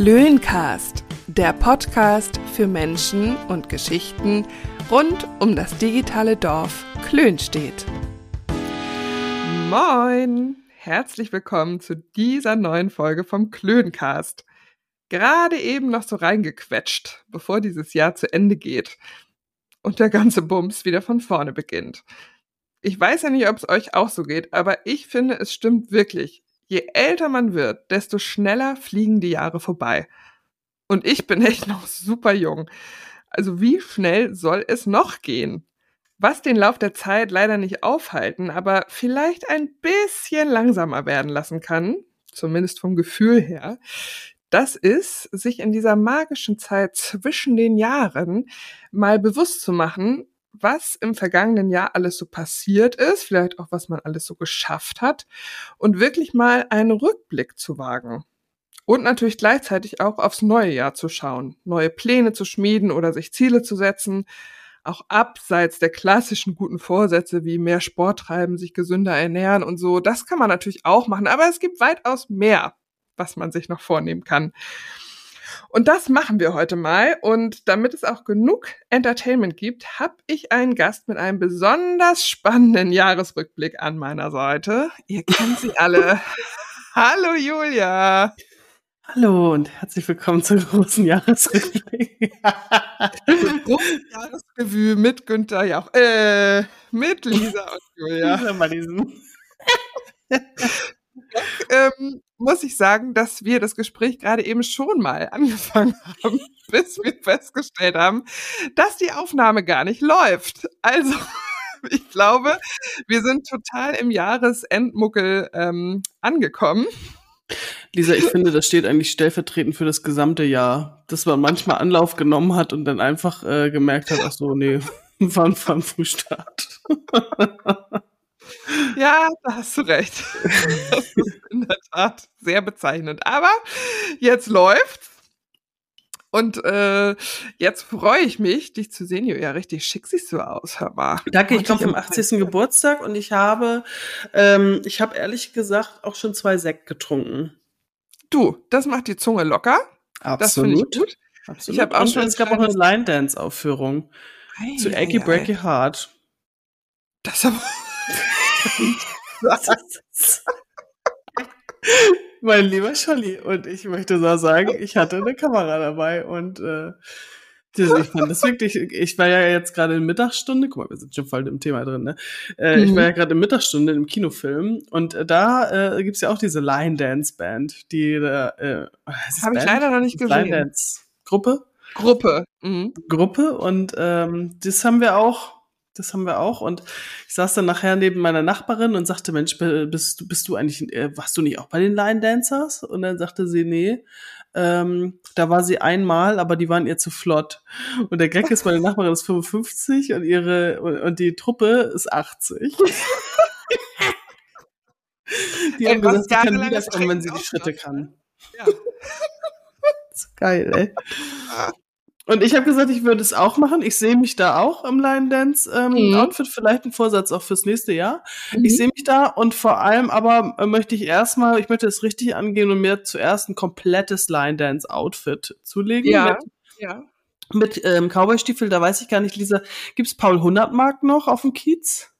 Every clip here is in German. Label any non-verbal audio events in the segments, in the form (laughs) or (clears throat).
Klöncast, der Podcast für Menschen und Geschichten rund um das digitale Dorf Klönstedt. Moin! Herzlich willkommen zu dieser neuen Folge vom Klöncast. Gerade eben noch so reingequetscht, bevor dieses Jahr zu Ende geht und der ganze Bums wieder von vorne beginnt. Ich weiß ja nicht, ob es euch auch so geht, aber ich finde, es stimmt wirklich. Je älter man wird, desto schneller fliegen die Jahre vorbei. Und ich bin echt noch super jung. Also wie schnell soll es noch gehen? Was den Lauf der Zeit leider nicht aufhalten, aber vielleicht ein bisschen langsamer werden lassen kann, zumindest vom Gefühl her, das ist, sich in dieser magischen Zeit zwischen den Jahren mal bewusst zu machen, was im vergangenen Jahr alles so passiert ist, vielleicht auch was man alles so geschafft hat und wirklich mal einen Rückblick zu wagen. Und natürlich gleichzeitig auch aufs neue Jahr zu schauen, neue Pläne zu schmieden oder sich Ziele zu setzen, auch abseits der klassischen guten Vorsätze wie mehr Sport treiben, sich gesünder ernähren und so. Das kann man natürlich auch machen, aber es gibt weitaus mehr, was man sich noch vornehmen kann. Und das machen wir heute mal. Und damit es auch genug Entertainment gibt, habe ich einen Gast mit einem besonders spannenden Jahresrückblick an meiner Seite. Ihr kennt sie (laughs) alle. Hallo Julia. Hallo und herzlich willkommen zum großen Jahresrückblick. großen Jahresrevue mit Günther Jauch, äh, mit Lisa und Julia. Lisa Malisen. (laughs) ähm, muss ich sagen, dass wir das Gespräch gerade eben schon mal (laughs) angefangen haben, bis wir festgestellt haben, dass die Aufnahme gar nicht läuft. Also, (laughs) ich glaube, wir sind total im Jahresendmuckel ähm, angekommen. Lisa, ich finde, das steht eigentlich stellvertretend für das gesamte Jahr, dass man manchmal Anlauf genommen hat und dann einfach äh, gemerkt hat, ach so, nee, (laughs) war ein Frühstart. Ja, da hast du recht. (laughs) Das ist in der Tat sehr bezeichnend. Aber jetzt läuft's. Und äh, jetzt freue ich mich, dich zu sehen. Ja, richtig schick siehst du aus, hör mal. Danke, ich komme vom 80. Geburtstag und ich habe, ähm, ich habe ehrlich gesagt auch schon zwei Sekt getrunken. Du, das macht die Zunge locker. Absolut. Das ich gut. Absolut. Ich habe auch und schon es gab auch eine Line Dance Aufführung zu Achy Breaky Heart. Das aber (laughs) (laughs) (laughs) mein lieber Scholli, und ich möchte so sagen, ich hatte eine Kamera dabei und äh, ich fand das wirklich, ich war ja jetzt gerade in Mittagsstunde, guck mal, wir sind schon voll im Thema drin, ne? Äh, mhm. Ich war ja gerade in Mittagsstunde im Kinofilm und äh, da äh, gibt's ja auch diese Line Dance Band, die äh, Habe ich leider noch nicht gesehen. Line Dance Gruppe. Gruppe. Mhm. Gruppe und ähm, das haben wir auch das haben wir auch. Und ich saß dann nachher neben meiner Nachbarin und sagte, Mensch, bist, du bist du eigentlich, äh, warst du nicht auch bei den Line Dancers? Und dann sagte sie, nee. Ähm, da war sie einmal, aber die waren ihr zu flott. Und der Gag ist, meine Nachbarin ist 55 und ihre und, und die Truppe ist 80. die ey, haben gesagt, sie kann wiederkommen, wenn sie die Schritte kann. Ja. (laughs) geil, ey. (laughs) Und ich habe gesagt, ich würde es auch machen. Ich sehe mich da auch im Line Dance ähm, mhm. Outfit, vielleicht ein Vorsatz auch fürs nächste Jahr. Mhm. Ich sehe mich da und vor allem aber äh, möchte ich erstmal, ich möchte es richtig angehen und mir zuerst ein komplettes Line Dance Outfit zulegen. Ja. Mit, ja. Mit ähm, Cowboy-Stiefel, da weiß ich gar nicht, Lisa, gibt's Paul Hundertmark noch auf dem Kiez?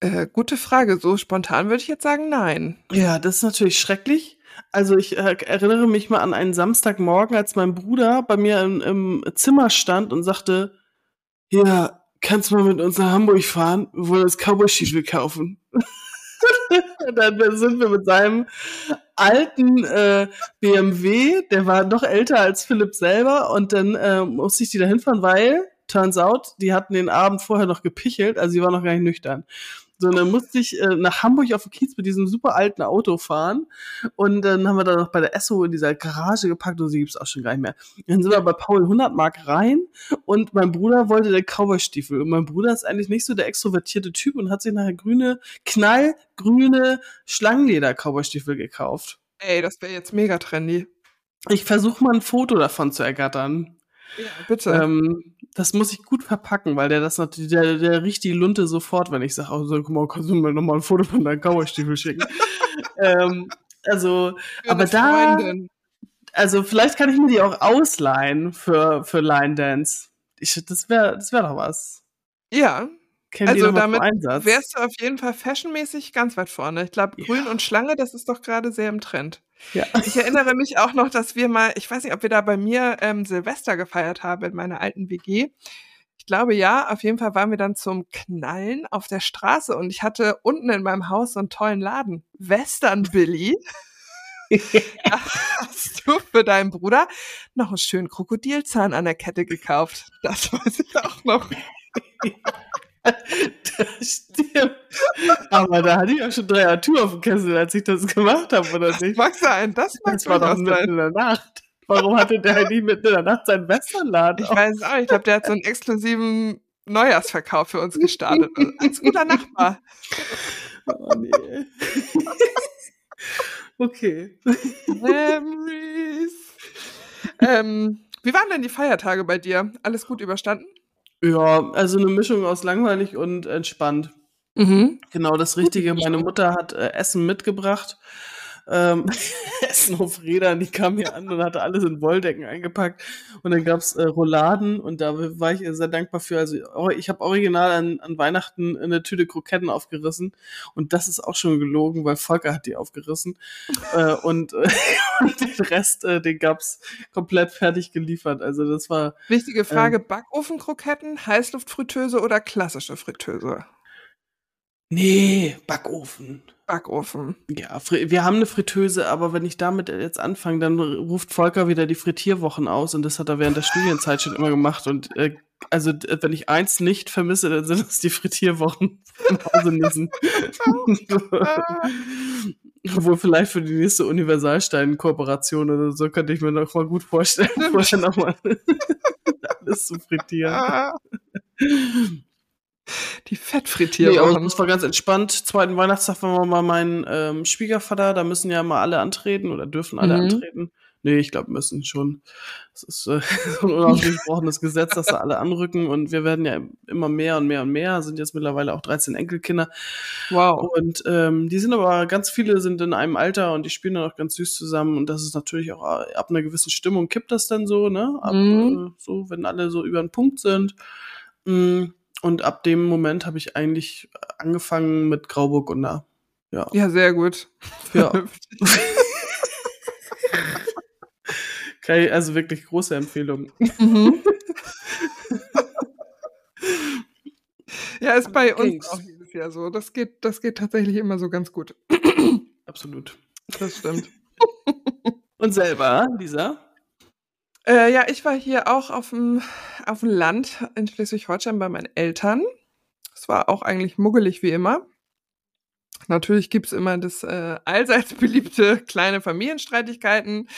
Äh, gute Frage. So spontan würde ich jetzt sagen, nein. Ja, das ist natürlich schrecklich. Also ich äh, erinnere mich mal an einen Samstagmorgen, als mein Bruder bei mir im, im Zimmer stand und sagte, ja, kannst du mal mit uns nach Hamburg fahren? Wir wollen uns Cowboy-Stiefel kaufen. (laughs) dann sind wir mit seinem alten äh, BMW, der war noch älter als Philipp selber, und dann äh, musste ich die da hinfahren, weil, turns out, die hatten den Abend vorher noch gepichelt, also sie war noch gar nicht nüchtern. So, dann musste ich äh, nach Hamburg auf den Kiez mit diesem super alten Auto fahren. Und dann haben wir da noch bei der Esso in dieser Garage gepackt und sie gibt's auch schon gar nicht mehr. Dann sind wir bei Paul 100 Mark rein und mein Bruder wollte der Cowboy-Stiefel. Und mein Bruder ist eigentlich nicht so der extrovertierte Typ und hat sich nachher grüne, knallgrüne Schlangenleder-Cowboy-Stiefel gekauft. Ey, das wäre jetzt mega trendy. Ich versuche mal ein Foto davon zu ergattern. Ja, bitte. Ähm, das muss ich gut verpacken, weil der das natürlich, der, der riecht die Lunte sofort, wenn ich sage, oh, guck mal, kannst du mir nochmal ein Foto von deinem Cowboy-Stiefel schicken? (laughs) ähm, also, Für aber da, Freundin. Also vielleicht kann ich mir die auch ausleihen für, für Line Dance. Ich, das wäre das wär doch was. Ja, Kennt die also damit wärst du auf jeden Fall fashionmäßig ganz weit vorne. Ich glaube, Ja. Grün und Schlange, das ist doch gerade sehr im Trend. ja. Ich erinnere mich auch noch, dass wir mal, ich weiß nicht, ob wir da bei mir ähm, Silvester gefeiert haben in meiner alten WG. Ich glaube ja, auf jeden Fall waren wir dann zum Knallen auf der Straße und ich hatte unten in meinem Haus so einen tollen Laden. Western Billy. (laughs) Hast du für deinen Bruder noch einen schönen Krokodilzahn an der Kette gekauft. Das weiß ich auch noch. (laughs) Das stimmt. Aber da hatte ich auch schon drei Artur auf dem Kessel, als ich das gemacht habe, oder nicht? Mag sein, das mag Das war doch mitten sein. in der Nacht. Warum hatte der halt nicht mitten in der Nacht seinen Westernladen Ich weiß es auch. Ich glaube, der hat so einen exklusiven Neujahrsverkauf für uns gestartet. (laughs) Als guter Nachbar. Oh, nee. (laughs) okay. Memories. ähm, wie waren denn die Feiertage bei dir? Alles gut überstanden? Ja, also eine Mischung aus langweilig und entspannt. Mhm. Genau das Richtige. Meine Mutter hat äh, Essen mitgebracht. Ähm, (laughs) Essen auf Rädern, die kam hier an und hatte alles in Wolldecken eingepackt. Und dann gab's äh, Rouladen und da war ich ihr sehr dankbar für. Also ich habe original an, an Weihnachten eine Tüte Kroketten aufgerissen und das ist auch schon gelogen, weil Volker hat die aufgerissen. (laughs) äh, und, äh, (laughs) und den Rest, äh, den gab's komplett fertig geliefert. Also das war Wichtige Frage: Backofenkroketten, Heißluftfritteuse oder klassische Fritteuse? Nee, Backofen. Backofen. Ja, wir haben eine Fritteuse, aber wenn ich damit jetzt anfange, dann ruft Volker wieder die Frittierwochen aus und das hat er während der Studienzeit schon immer gemacht. Und äh, also wenn ich eins nicht vermisse, dann sind es die Frittierwochen Hause. (laughs) Obwohl vielleicht für die nächste Universalstein-Kooperation oder so könnte ich mir noch mal gut vorstellen, (laughs) vorher noch mal (laughs) alles zu frittieren. Die Nee, Fettfrittierwochen. aber das war ganz entspannt. Zweiten Weihnachtstag war mal mein ähm, Schwiegervater, da müssen ja mal alle antreten oder dürfen alle Mhm. antreten. Nee, ich glaube, müssen schon. Das ist äh, (laughs) so ein unausgesprochenes Gesetz, dass da alle anrücken und wir werden ja immer mehr und mehr und mehr, sind jetzt mittlerweile auch 13 Enkelkinder. wow. Und ähm, die sind aber, ganz viele sind in einem Alter und die spielen dann auch ganz süß zusammen und das ist natürlich auch äh, ab einer gewissen Stimmung kippt das dann so, ne? Ab, Mhm. äh, so, wenn alle so über den Punkt sind. Mm, Und ab dem Moment habe ich eigentlich angefangen mit Grauburgunder. Ja. Ja, sehr gut. Ja. (laughs) Ich- Also wirklich große Empfehlung. Mhm. (laughs) ja, ist bei uns Kings. auch jedes Jahr so. Das geht, das geht tatsächlich immer so ganz gut. Absolut. Das stimmt. Und selber, Lisa? Äh, ja, ich war hier auch auf dem, auf dem Land in Schleswig-Holstein bei meinen Eltern. Es war auch eigentlich muggelig wie immer. Natürlich gibt's immer das äh, allseits beliebte kleine Familienstreitigkeiten,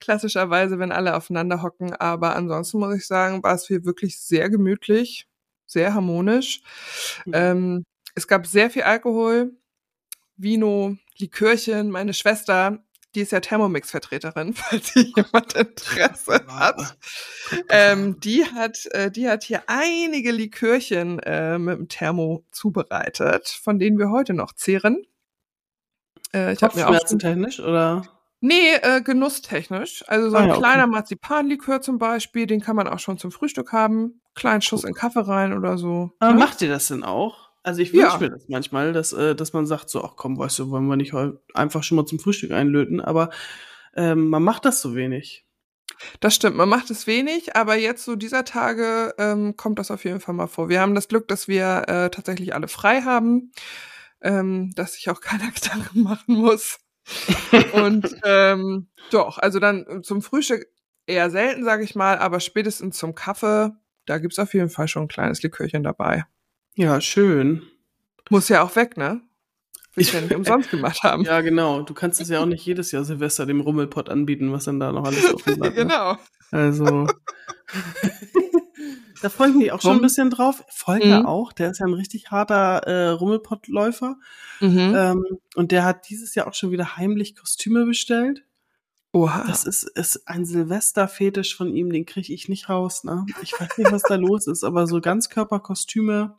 klassischerweise, wenn alle aufeinander hocken. Aber ansonsten muss ich sagen, war es hier wirklich sehr gemütlich, sehr harmonisch. Mhm. Ähm, es gab sehr viel Alkohol, Vino, Likörchen. Meine Schwester, die ist ja Thermomix-Vertreterin, (laughs) falls hier jemand Interesse (laughs) hat. Ähm, die hat, äh, die hat hier einige Likörchen äh, mit dem Thermo zubereitet, von denen wir heute noch zehren. Äh, ich habe mir auch technisch oder? Nee, äh, genusstechnisch. Also so Ah ein ja, okay. kleiner Marzipanlikör zum Beispiel, den kann man auch schon zum Frühstück haben. Kleinen Schuss in Kaffee rein oder so. Aber ne? macht ihr das denn auch? Also ich Ja. wünsche mir das manchmal, dass, äh, dass man sagt, so, ach komm, weißt du, wollen wir nicht einfach schon mal zum Frühstück einlöten, aber ähm, man macht das so wenig. Das stimmt, man macht es wenig, aber jetzt so dieser Tage ähm, kommt das auf jeden Fall mal vor. Wir haben das Glück, dass wir äh, tatsächlich alle frei haben, ähm, dass sich auch (laughs) keiner Gedanken machen muss. Und ähm, doch, also dann zum Frühstück eher selten, sage ich mal, aber spätestens zum Kaffee, da gibt's auf jeden Fall schon ein kleines Likörchen dabei. Ja, schön. Muss ja auch weg, ne? Will ich ja nicht umsonst gemacht haben. (laughs) Ja, genau. Du kannst es ja auch nicht jedes Jahr Silvester dem Rummelpott anbieten, was dann da noch alles offen bleibt. ne? genau. Also. (laughs) da freue ich mich auch schon ein bisschen drauf. Volker Mhm. auch, der ist ja ein richtig harter äh, Rummelpottläufer. Mhm. Ähm, und der hat dieses Jahr auch schon wieder heimlich Kostüme bestellt. Oha. Das ist, ist ein Silvesterfetisch von ihm, den kriege ich nicht raus. Ne? Ich weiß nicht, was da los ist, aber so Ganzkörperkostüme,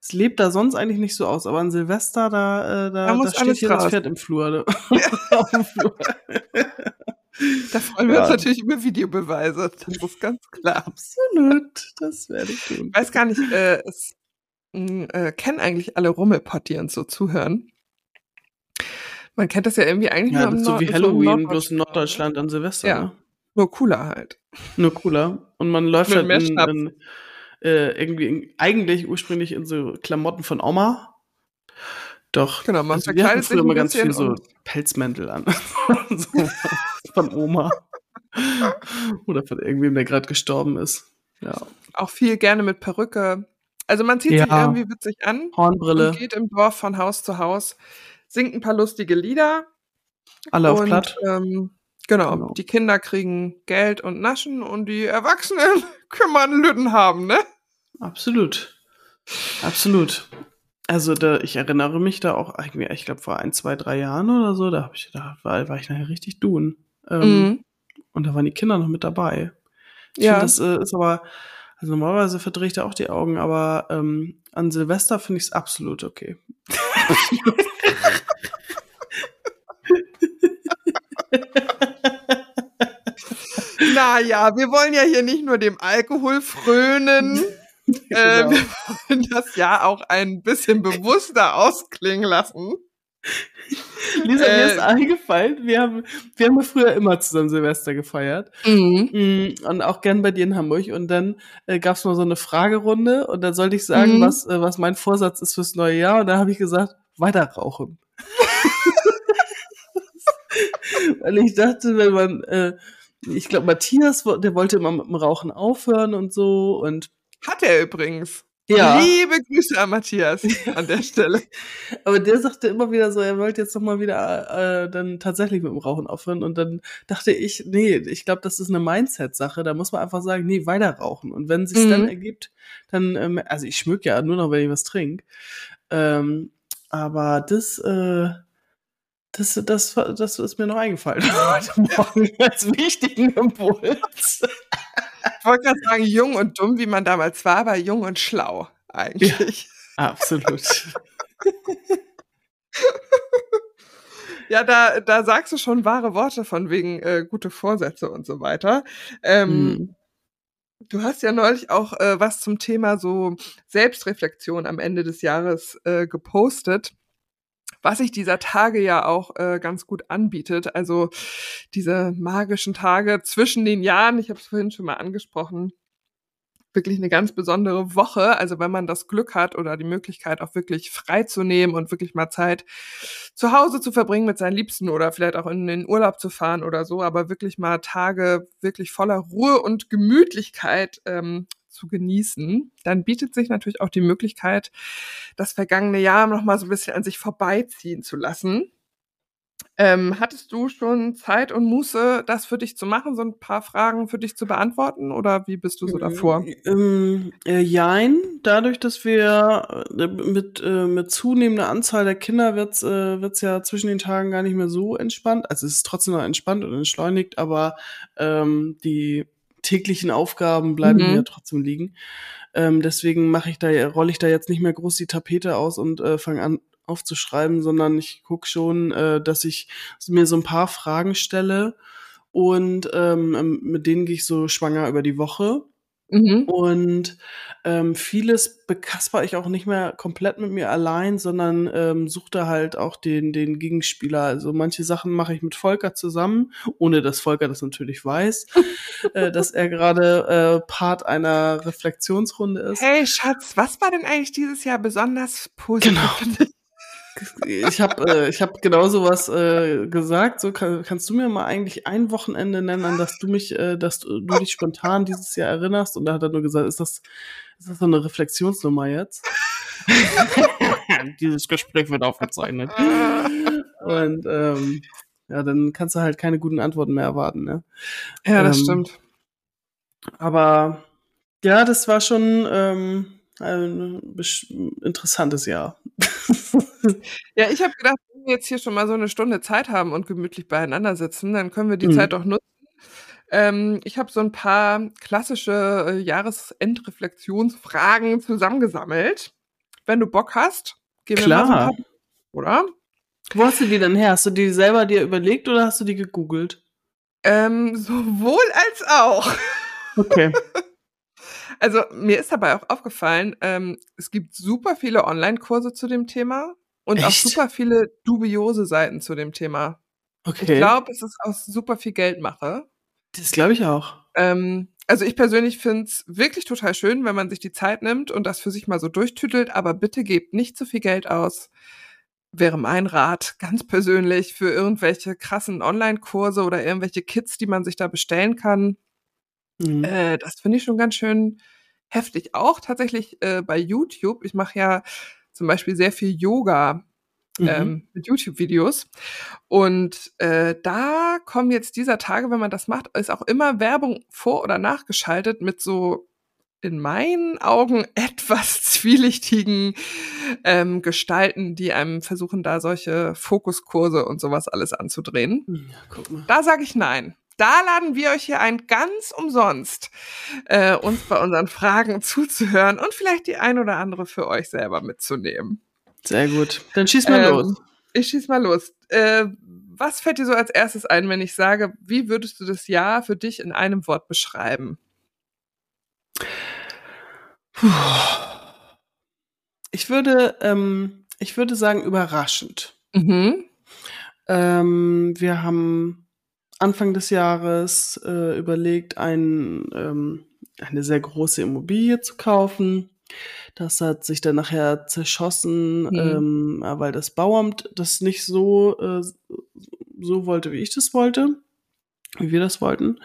es lebt da sonst eigentlich nicht so aus. Aber an Silvester, da, äh, da, Da da, muss steht hier das raus. Pferd im Flur. (laughs) Auf dem Flur. (laughs) Da freuen wir Ja. uns natürlich über Videobeweise. Das ist ganz klar. Absolut, das werde ich tun. Ich weiß gar nicht, äh, es mh, äh, kennen eigentlich alle Rummelpott, die uns so zuhören. Man kennt das ja irgendwie eigentlich Ja, nur das ist so Nord- wie so Halloween, bloß in Norddeutschland. An Silvester. Ja. Ne? Nur cooler halt. Nur cooler. Und man läuft Mit halt in, in, äh, irgendwie in, eigentlich ursprünglich in so Klamotten von Oma. Doch. Genau, man also wir hatten sich früher immer ganz viel so Pelzmäntel an. (laughs) so, von Oma. Oder von irgendwem, der gerade gestorben ist. Ja. Auch viel gerne mit Perücke. Also man zieht sich Ja. irgendwie witzig an Hornbrille, und geht im Dorf von Haus zu Haus, singt ein paar lustige Lieder alle auf und platt. ähm, genau, Genau. die Kinder kriegen Geld und Naschen und die Erwachsenen (laughs) einen Lütten haben, ne? Absolut. Absolut. Also da, ich erinnere mich da auch irgendwie, ich glaube vor ein, zwei, drei Jahren oder so, da, hab ich, da war, war ich nachher richtig dun. Ähm, Mhm. Und da waren die Kinder noch mit dabei. Ich Ja. finde, das äh, ist aber, also normalerweise verdrehe ich da auch die Augen, aber ähm, an Silvester finde ich es absolut okay. (laughs) (laughs) Naja, wir wollen ja hier nicht nur dem Alkohol frönen. (laughs) äh, Genau. wir wollen das ja auch ein bisschen bewusster ausklingen lassen. Lisa, mir äh, ist eingefallen, wir haben, wir haben ja früher immer zusammen Silvester gefeiert. Mm, Und auch gern bei dir in Hamburg. Und dann äh, gab es mal so eine Fragerunde und dann sollte ich sagen, Mhm. was, äh, was mein Vorsatz ist fürs neue Jahr. Und da habe ich gesagt, weiter rauchen. (laughs) Weil ich dachte, wenn man, äh, ich glaube, Matthias, der wollte immer mit dem Rauchen aufhören und so. Und Hat er übrigens. ja, Liebe Grüße an Matthias an der Stelle. (laughs) aber der sagte immer wieder so, er wollte jetzt noch mal wieder äh, dann tatsächlich mit dem Rauchen aufhören. Und dann dachte ich, nee, ich glaube, das ist eine Mindset-Sache. Da muss man einfach sagen, nee, weiter rauchen. Und wenn sich's Mhm. dann ergibt, dann, ähm, also ich schmück ja nur noch, wenn ich was trinke. Ähm, aber das, äh, das, das, das ist mir noch eingefallen (laughs) heute Morgen als wichtigen Impuls. Ich wollte gerade sagen, jung und dumm, wie man damals war, aber jung und schlau eigentlich. Absolut. (laughs) Ja, da, da sagst du schon wahre Worte von wegen äh, gute Vorsätze und so weiter. Ähm, Mhm. Du hast ja neulich auch äh, was zum Thema so Selbstreflexion am Ende des Jahres äh, gepostet, was sich dieser Tage ja auch äh, ganz gut anbietet. Also diese magischen Tage zwischen den Jahren, ich habe es vorhin schon mal angesprochen, wirklich eine ganz besondere Woche. Also wenn man das Glück hat oder die Möglichkeit auch wirklich frei zu nehmen und wirklich mal Zeit zu Hause zu verbringen mit seinen Liebsten oder vielleicht auch in den Urlaub zu fahren oder so, aber wirklich mal Tage wirklich voller Ruhe und Gemütlichkeit ähm, zu genießen, dann bietet sich natürlich auch die Möglichkeit, das vergangene Jahr noch mal so ein bisschen an sich vorbeiziehen zu lassen. Ähm, hattest du schon Zeit und Muße, das für dich zu machen, so ein paar Fragen für dich zu beantworten oder wie bist du so davor? Ähm, äh, jein, dadurch, dass wir äh, mit, äh, mit zunehmender Anzahl der Kinder wird's äh, wird's ja zwischen den Tagen gar nicht mehr so entspannt. Also es ist trotzdem noch entspannt und entschleunigt, aber ähm, die täglichen Aufgaben bleiben Mhm. mir trotzdem liegen. Ähm, deswegen mache ich da, rolle ich da jetzt nicht mehr groß die Tapete aus und äh, fange an aufzuschreiben, sondern ich gucke schon, äh, dass ich mir so ein paar Fragen stelle und ähm, mit denen gehe ich so schwanger über die Woche. Mhm. Und ähm, vieles bekasper ich auch nicht mehr komplett mit mir allein, sondern ähm, suche da halt auch den, den Gegenspieler. Also manche Sachen mache ich mit Volker zusammen, ohne dass Volker das natürlich weiß, äh, (laughs) dass er gerade äh, Part einer Reflexionsrunde ist. Hey Schatz, was war denn eigentlich dieses Jahr besonders positiv? Genau. Ich habe äh, ich hab genau sowas äh, gesagt. So kann, kannst du mir mal eigentlich ein Wochenende nennen, an das du mich, äh, dass du, du dich spontan dieses Jahr erinnerst? Und da hat er nur gesagt, ist das, ist das so eine Reflexionsnummer jetzt? (laughs) Dieses Gespräch wird aufgezeichnet. Und ähm, ja, dann kannst du halt keine guten Antworten mehr erwarten. Ne? Ja, das Ähm, stimmt. Aber ja, das war schon ähm, ein besch- interessantes Jahr. (laughs) Ja, ich habe gedacht, wenn wir jetzt hier schon mal so eine Stunde Zeit haben und gemütlich beieinander sitzen, dann können wir die Mhm. Zeit doch nutzen. Ähm, ich habe so ein paar klassische äh, Jahresendreflexionsfragen zusammengesammelt. Wenn du Bock hast, gehen wir mal so ein Klar. paar, oder? Wo hast du die denn her? Hast du die selber dir überlegt oder hast du die gegoogelt? Ähm, sowohl als auch. Okay. (laughs) Also mir ist dabei auch aufgefallen, ähm, es gibt super viele Online-Kurse zu dem Thema und auch Echt? super viele dubiose Seiten zu dem Thema. Ich Okay. glaube, es ist auch super viel Geldmache. Das glaube ich auch. Ähm, also ich persönlich finde es wirklich total schön, wenn man sich die Zeit nimmt und das für sich mal so durchtütelt, aber bitte gebt nicht zu viel Geld aus. Wäre mein Rat, ganz persönlich, für irgendwelche krassen Online-Kurse oder irgendwelche Kits, die man sich da bestellen kann. Mhm. Äh, das finde ich schon ganz schön heftig. Auch tatsächlich äh, bei YouTube. Ich mache ja zum Beispiel sehr viel Yoga Mhm. ähm, mit YouTube-Videos. Und äh, da kommen jetzt dieser Tage, wenn man das macht, ist auch immer Werbung vor- oder nachgeschaltet mit so in meinen Augen (laughs) etwas zwielichtigen ähm, Gestalten, die einem versuchen, da solche Fokuskurse und sowas alles anzudrehen. Ja, guck mal. Da sage ich nein. Da laden wir euch hier ein, ganz umsonst, äh, uns bei unseren Fragen zuzuhören und vielleicht die ein oder andere für euch selber mitzunehmen. Sehr gut. Dann schieß mal Ähm, los. Ich schieß mal los. Äh, was fällt dir so als erstes ein, wenn ich sage, wie würdest du das Jahr für dich in einem Wort beschreiben? Puh. Ich würde, ähm, ich würde sagen, überraschend. Mhm. Ähm, wir haben Anfang des Jahres äh, überlegt, ein, ähm, eine sehr große Immobilie zu kaufen. Das hat sich dann nachher zerschossen, Mhm. ähm, äh, weil das Bauamt das nicht so, äh, so wollte, wie ich das wollte, wie wir das wollten.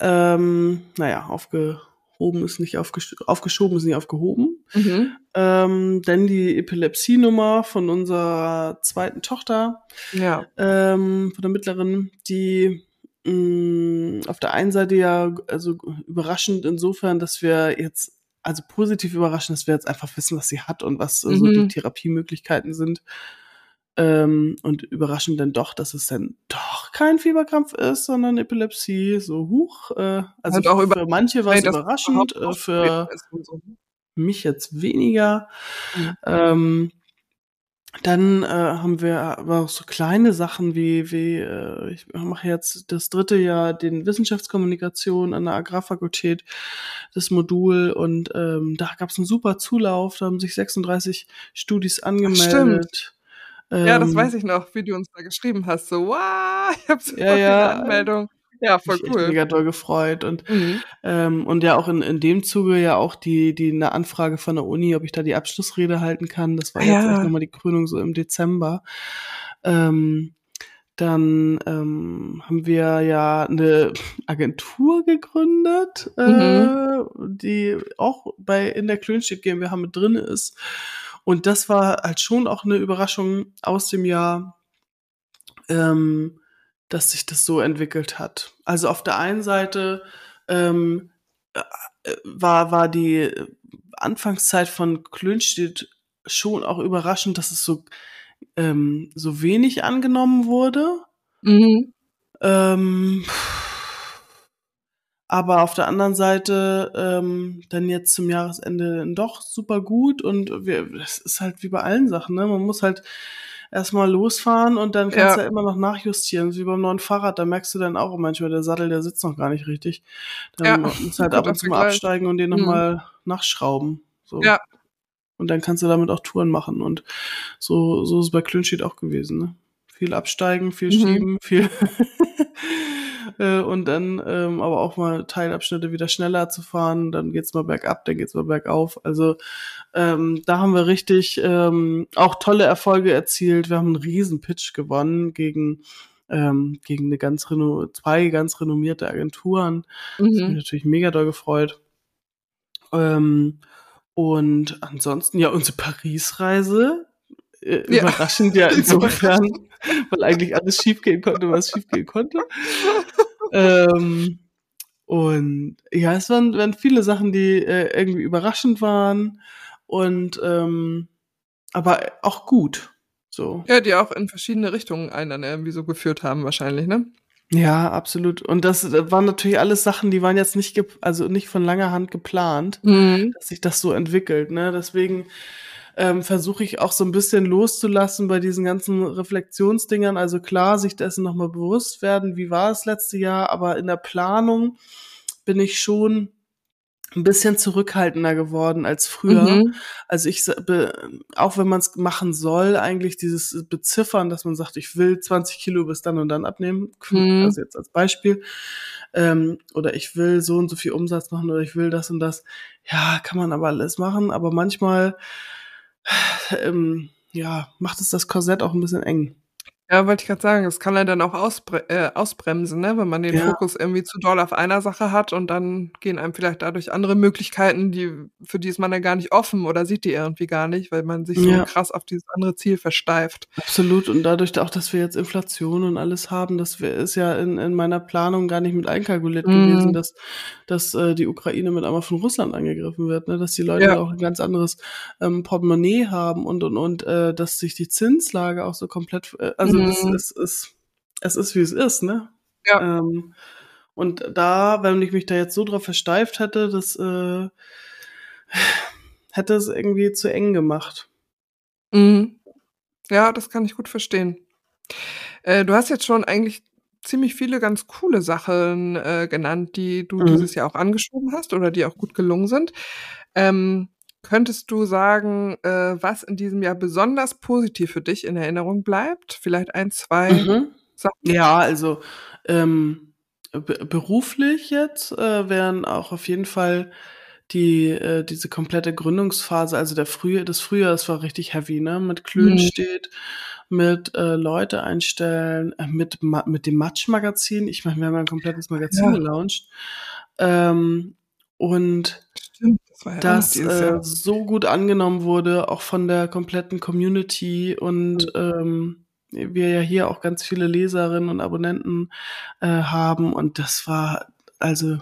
Ähm, naja, aufgehoben ist nicht aufgesch aufgeschoben ist nicht aufgehoben. Mhm. Ähm, denn die Epilepsienummer von unserer zweiten Tochter, Ja. ähm, von der mittleren, die mh, auf der einen Seite ja also überraschend insofern, dass wir jetzt also positiv überraschend, dass wir jetzt einfach wissen, was sie hat und was äh, so Mhm. die Therapiemöglichkeiten sind. Ähm, und überraschend dann doch, dass es dann doch kein Fieberkrampf ist, sondern Epilepsie, so hoch. Äh, also auch für manche war es überraschend, äh, für so. Mich jetzt weniger. Mhm. Ähm, dann äh, haben wir aber auch so kleine Sachen wie, wie äh, ich mache jetzt das dritte Jahr den Wissenschaftskommunikation an der Agrarfakultät, das Modul und ähm, da gab es einen super Zulauf, da haben sich 36 Studis angemeldet. Ja, das Ähm, weiß ich noch, wie du uns da geschrieben hast. So, wow, (laughs) ich habe so Ja, viele ja. Anmeldungen. Ja, voll mich cool. mega doll gefreut und Mhm. Ähm, und ja auch in, in dem Zuge ja auch die, die eine Anfrage von der Uni, ob ich da die Abschlussrede halten kann. Das war Ah, jetzt ja. echt nochmal die Krönung so im Dezember. Ähm, dann ähm, haben wir ja eine Agentur gegründet, äh, die auch bei in der Klönstedt GmbH mit drin ist. Und das war halt schon auch eine Überraschung aus dem Jahr, ähm, dass sich das so entwickelt hat. Also auf der einen Seite ähm, äh, war, war die Anfangszeit von Klönstedt schon auch überraschend, dass es so, ähm, so wenig angenommen wurde. Mhm. Ähm, aber auf der anderen Seite ähm, dann jetzt zum Jahresende doch super gut und wir, das ist halt wie bei allen Sachen, ne? Man muss halt erstmal losfahren und dann kannst Ja. du ja immer noch nachjustieren, wie beim neuen Fahrrad, da merkst du dann auch manchmal, der Sattel, der sitzt noch gar nicht richtig. Dann Ja, musst du halt ab und zu mal absteigen und den Mhm. nochmal nachschrauben. So. Ja. Und dann kannst du damit auch Touren machen. Und so, so ist es bei Klönstedt auch gewesen. Ne? Viel absteigen, viel Mhm. schieben, viel. (laughs) Äh, und dann ähm, aber auch mal Teilabschnitte wieder schneller zu fahren. Dann geht's mal bergab, dann geht's mal bergauf. Also ähm, da haben wir richtig ähm, auch tolle Erfolge erzielt. Wir haben einen riesen Pitch gewonnen gegen ähm, gegen eine ganz reno zwei ganz renommierte Agenturen. Das hat mich Mhm. natürlich mega doll gefreut. Ähm, und ansonsten ja unsere Paris-Reise. Äh, Ja. Überraschend ja (laughs) insofern, weil eigentlich alles schiefgehen konnte, was schiefgehen konnte. ähm, und ja, es waren, waren viele Sachen, die äh, irgendwie überraschend waren und ähm, aber auch gut. So. Ja, die auch in verschiedene Richtungen einen dann irgendwie so geführt haben, wahrscheinlich, ne? Ja, absolut. Und das äh, waren natürlich alles Sachen, die waren jetzt nicht, also nicht von langer Hand geplant. Mhm. dass sich das so entwickelt. Ne? Deswegen ähm, versuche ich auch so ein bisschen loszulassen bei diesen ganzen Reflexionsdingern. Also klar, sich dessen nochmal bewusst werden, wie war es letzte Jahr, aber in der Planung bin ich schon ein bisschen zurückhaltender geworden als früher. Mhm. Also ich, auch wenn man es machen soll, eigentlich dieses Beziffern, dass man sagt, ich will 20 Kilo bis dann und dann abnehmen, mhm. also jetzt als Beispiel, ähm, oder ich will so und so viel Umsatz machen oder ich will das und das. Ja, kann man aber alles machen, aber manchmal, ähm, ja, macht es das Korsett auch ein bisschen eng. Ja, wollte ich gerade sagen, es kann ja dann auch ausbre äh, ausbremsen, ne, wenn man den Ja. Fokus irgendwie zu doll auf einer Sache hat und dann gehen einem vielleicht dadurch andere Möglichkeiten, die für die ist man ja gar nicht offen oder sieht die irgendwie gar nicht, weil man sich so Ja. krass auf dieses andere Ziel versteift. Absolut. Und dadurch auch, dass wir jetzt Inflation und alles haben, das wär ist ja in in meiner Planung gar nicht mit einkalkuliert gewesen, mhm. dass dass, äh, die Ukraine mit einmal von Russland angegriffen wird, ne? Dass die Leute Ja. auch ein ganz anderes, ähm, Portemonnaie haben und und und, äh, dass sich die Zinslage auch so komplett äh, also es, mhm. es, es, es ist, wie es ist, ne? Ja. Ähm, und da, wenn ich mich da jetzt so drauf versteift hätte, das äh, (sighs) hätte es irgendwie zu eng gemacht. Mhm. Ja, das kann ich gut verstehen. Äh, du hast jetzt schon eigentlich ziemlich viele ganz coole Sachen äh, genannt, die du mhm. dieses Jahr auch angeschoben hast oder die auch gut gelungen sind. Ähm, Könntest du sagen, äh, was in diesem Jahr besonders positiv für dich in Erinnerung bleibt? Vielleicht ein, zwei mhm. Sachen? Ja, also ähm, beruflich jetzt äh, wären auch auf jeden Fall die äh, diese komplette Gründungsphase, also der Frühjahr, das Frühjahr, das war richtig heavy, ne? Mit Klön mhm. steht, mit äh, Leute einstellen, äh, mit mit dem Match-Magazin. Ich meine, wir haben ein komplettes Magazin ja. gelauncht. Ähm, und Stimmt, das, ja das äh, so gut angenommen wurde, auch von der kompletten Community und ähm, wir ja hier auch ganz viele Leserinnen und Abonnenten äh, haben und das war also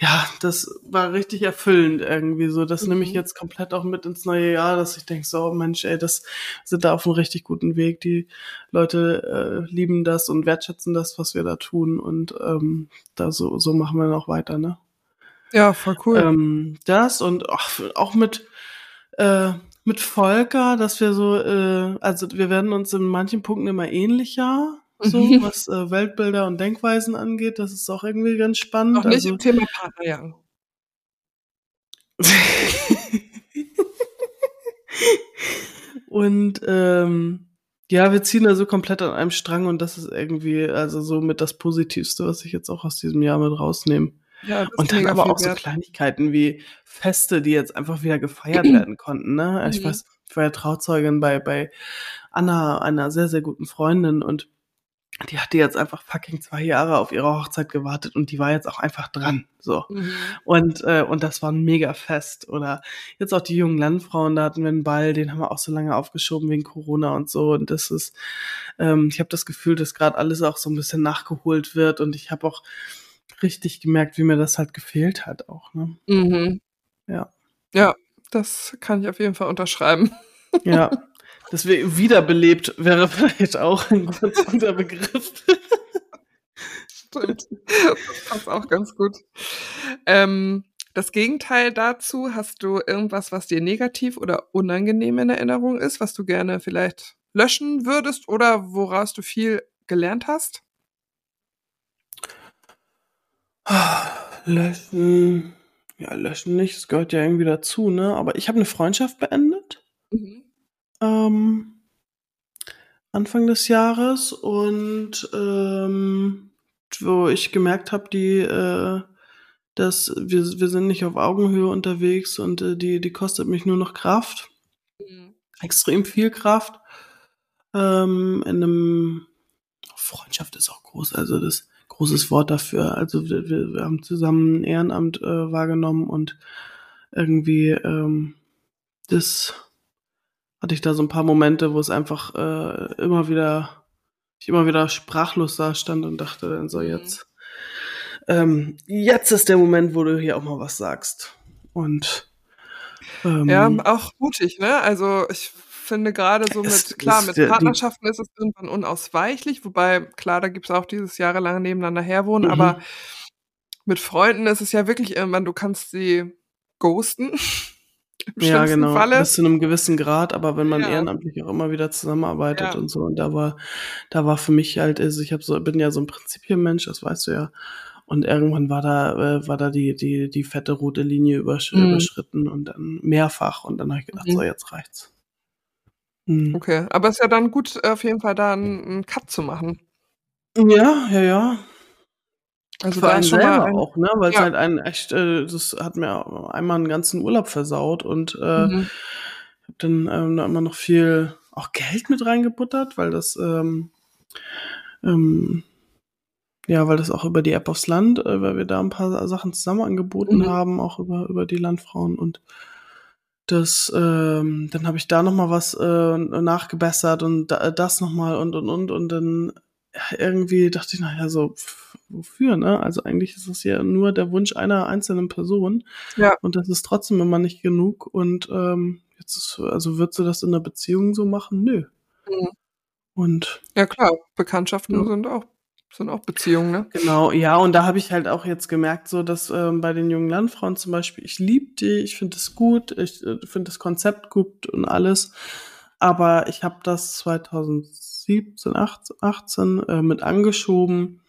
ja, das war richtig erfüllend irgendwie so. Das mhm. nehme ich mhm. jetzt komplett auch mit ins neue Jahr, dass ich denke, so Mensch, ey, das sind da auf einem richtig guten Weg. Die Leute äh, lieben das und wertschätzen das, was wir da tun und ähm, da so so machen wir noch weiter, ne? Ja, voll cool. Ähm, das und auch, auch mit, äh, mit Volker, dass wir so, äh, also wir werden uns in manchen Punkten immer ähnlicher, so mhm. was äh, Weltbilder und Denkweisen angeht. Das ist auch irgendwie ganz spannend. Auch nicht also, im Thema Partnerjagen. (laughs) und ähm, ja, wir ziehen da so komplett an einem Strang und das ist irgendwie also so mit das Positivste, was ich jetzt auch aus diesem Jahr mit rausnehme. Ja, und dann aber auch wert. so Kleinigkeiten wie Feste, die jetzt einfach wieder gefeiert (clears throat) werden konnten. Ne? Also mhm. Ich weiß, ich war ja Trauzeugin bei, bei Anna, einer sehr, sehr guten Freundin und die hatte jetzt einfach fucking zwei Jahre auf ihre Hochzeit gewartet und die war jetzt auch einfach dran. So. Mhm. Und, äh, und das war ein mega Fest. Oder jetzt auch die jungen Landfrauen, da hatten wir einen Ball, den haben wir auch so lange aufgeschoben wegen Corona und so. Und das ist, ähm, ich habe das Gefühl, dass gerade alles auch so ein bisschen nachgeholt wird. Und ich habe auch richtig gemerkt, wie mir das halt gefehlt hat auch. Ne? Mhm. Ja. Ja, das kann ich auf jeden Fall unterschreiben. (laughs) Ja. Das wäre wiederbelebt wäre vielleicht auch ein ganz guter Begriff. Stimmt. Das passt auch ganz gut. Ähm, das Gegenteil dazu, hast du irgendwas, was dir negativ oder unangenehm in Erinnerung ist, was du gerne vielleicht löschen würdest oder woraus du viel gelernt hast? Löschen. Ja, löschen nicht. Das gehört ja irgendwie dazu, ne? Aber ich habe eine Freundschaft beendet. Mhm. Ähm, Anfang des Jahres und ähm, wo ich gemerkt habe, die, äh, dass wir, wir sind nicht auf Augenhöhe unterwegs und äh, die, die kostet mich nur noch Kraft. Mhm. Extrem viel Kraft. Ähm, in einem Freundschaft ist auch groß, also das großes Wort dafür. Also wir, wir haben zusammen ein Ehrenamt äh, wahrgenommen und irgendwie ähm, das hatte ich da so ein paar Momente, wo es einfach äh, immer wieder, ich immer wieder sprachlos da stand und dachte dann so, mhm. jetzt, ähm, jetzt ist der Moment, wo du hier auch mal was sagst. Und ähm, ja, auch mutig, ne? Also ich finde gerade so mit, klar, mit Partnerschaften ist es irgendwann unausweichlich, wobei, klar, da gibt es auch dieses jahrelang nebeneinander herwohnen, mhm. aber mit Freunden ist es ja wirklich irgendwann, du kannst sie ghosten. (laughs) Im Ja, genau, Falle. bis zu einem gewissen Grad, aber wenn man Ja. ehrenamtlich auch immer wieder zusammenarbeitet Ja. und so und da war da war für mich halt also, ich habe so bin ja so ein Prinzipienmensch, das weißt du ja. Und irgendwann war da äh, war da die die die fette rote Linie übersch Mhm. überschritten und dann mehrfach und dann habe ich gedacht: Mhm. „So, jetzt reicht's.“ Mhm. Okay, aber ist ja dann gut, auf jeden Fall da 'n 'n Cut zu machen. Ja, ja, ja. Also, Für einen selber ein auch, ne, weil's ja. halt einen echt äh, das hat mir einmal 'n ganzen Urlaub versaut und, äh, Mhm. habe dann, ähm, da immer noch viel auch Geld mit reingebuttert, weil das, ähm ähm ja, weil das auch über die App aufs Land äh, weil wir da 'n paar Sachen zusammen angeboten Mhm. haben, auch über über die Landfrauen und das ähm, dann habe ich da noch mal was, äh, nachgebessert und da das noch mal und, und, und und dann irgendwie dachte ich: „Na ja, so f wofür, ne?“ Also, eigentlich ist es ja nur der Wunsch einer einzelnen Person Ja. und das ist trotzdem immer nicht genug und, ähm, jetzt ist also, würdest du das in 'ner Beziehung so machen? Nö. Mhm. Und Ja klar, Bekanntschaften Ja. sind auch sind auch Beziehungen, ne? Genau, ja, und da habe ich halt auch jetzt gemerkt, so dass, ähm, bei den jungen Landfrauen zum Beispiel ich liebe die, ich finde es gut, ich, äh, finde das Konzept gut und alles, aber ich habe das 2017, acht 18, äh, mit angeschoben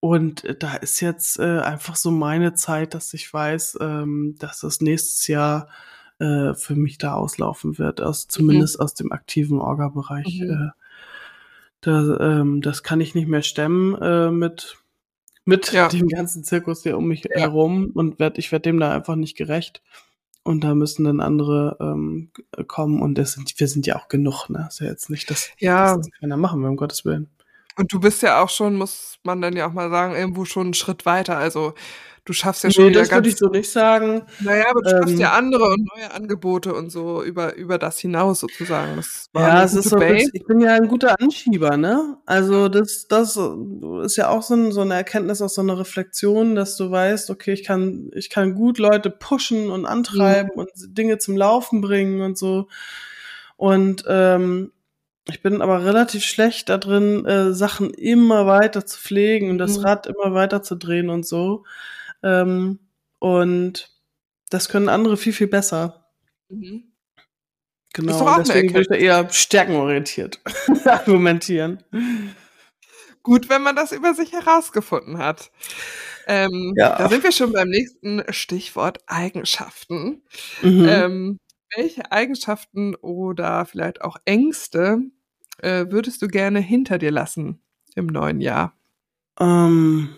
und, äh, da ist jetzt, äh, einfach so meine Zeit, dass ich weiß, ähm, dass das nächstes Jahr, äh, für mich da auslaufen wird, aus Mhm. zumindest aus dem aktiven Orga-Bereich, Mhm. Da ähm, das kann ich nicht mehr stemmen, äh, mit mit Ja. (laughs) dem ganzen Zirkus hier um mich Ja. herum und werde ich werde dem da einfach nicht gerecht. Und da müssen dann andere, ähm, kommen und das sind wir sind ja auch genug, ne? Ist ja jetzt nicht, dass Ja. dass das keiner machen will, um Gottes Willen. Und du bist ja auch schon, muss man dann ja auch mal sagen, irgendwo schon 'n Schritt weiter. Also, du schaffst ja schon Ne, wieder das würde ganz ich so nicht sagen. na ja, aber du schaffst Ähm ja andere und neue Angebote und so über über das hinaus sozusagen. Das war Ja, es ist so bisschen ich bin ja 'n guter Anschieber, ne? Also, das das ist ja auch so 'n so 'ne Erkenntnis aus so 'ner Reflexion, dass du weißt: „Okay, ich kann ich kann gut Leute pushen und Mhm. antreiben und s Dinge zum Laufen bringen und so.“ Und, ähm, ich bin aber relativ schlecht da drin, äh, Sachen immer weiter zu pflegen und das Mhm. Rad immer weiter zu drehen und so. Ähm, und das können andere viel, viel besser. Mhm. Genau, deswegen will ich da eher stärkenorientiert (laughs) argumentieren. Gut, wenn man das über sich herausgefunden hat. Ähm, da Ja. sind wir schon beim nächsten Stichwort Eigenschaften. Mhm. Ähm, welche Eigenschaften oder vielleicht auch Ängste, äh, würdest du gerne hinter dir lassen im neuen Jahr? Ähm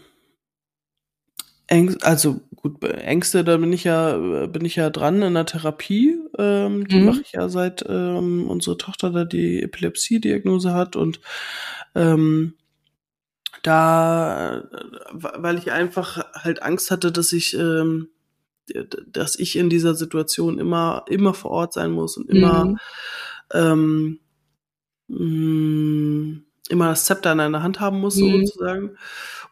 Äng also gut, Ängste, da bin ich ja bin ich ja dran in der Therapie. Ähm, die mache Mhm. ich ja seit, ähm, unsere Tochter da die Epilepsie-Diagnose hat und, ähm, da äh, weil ich einfach halt Angst hatte, dass ich, ähm dass ich in dieser Situation immer immer vor Ort sein muss und immer, Mhm. ähm, hm, immer das Zepter in einer Hand haben muss Mhm. sozusagen.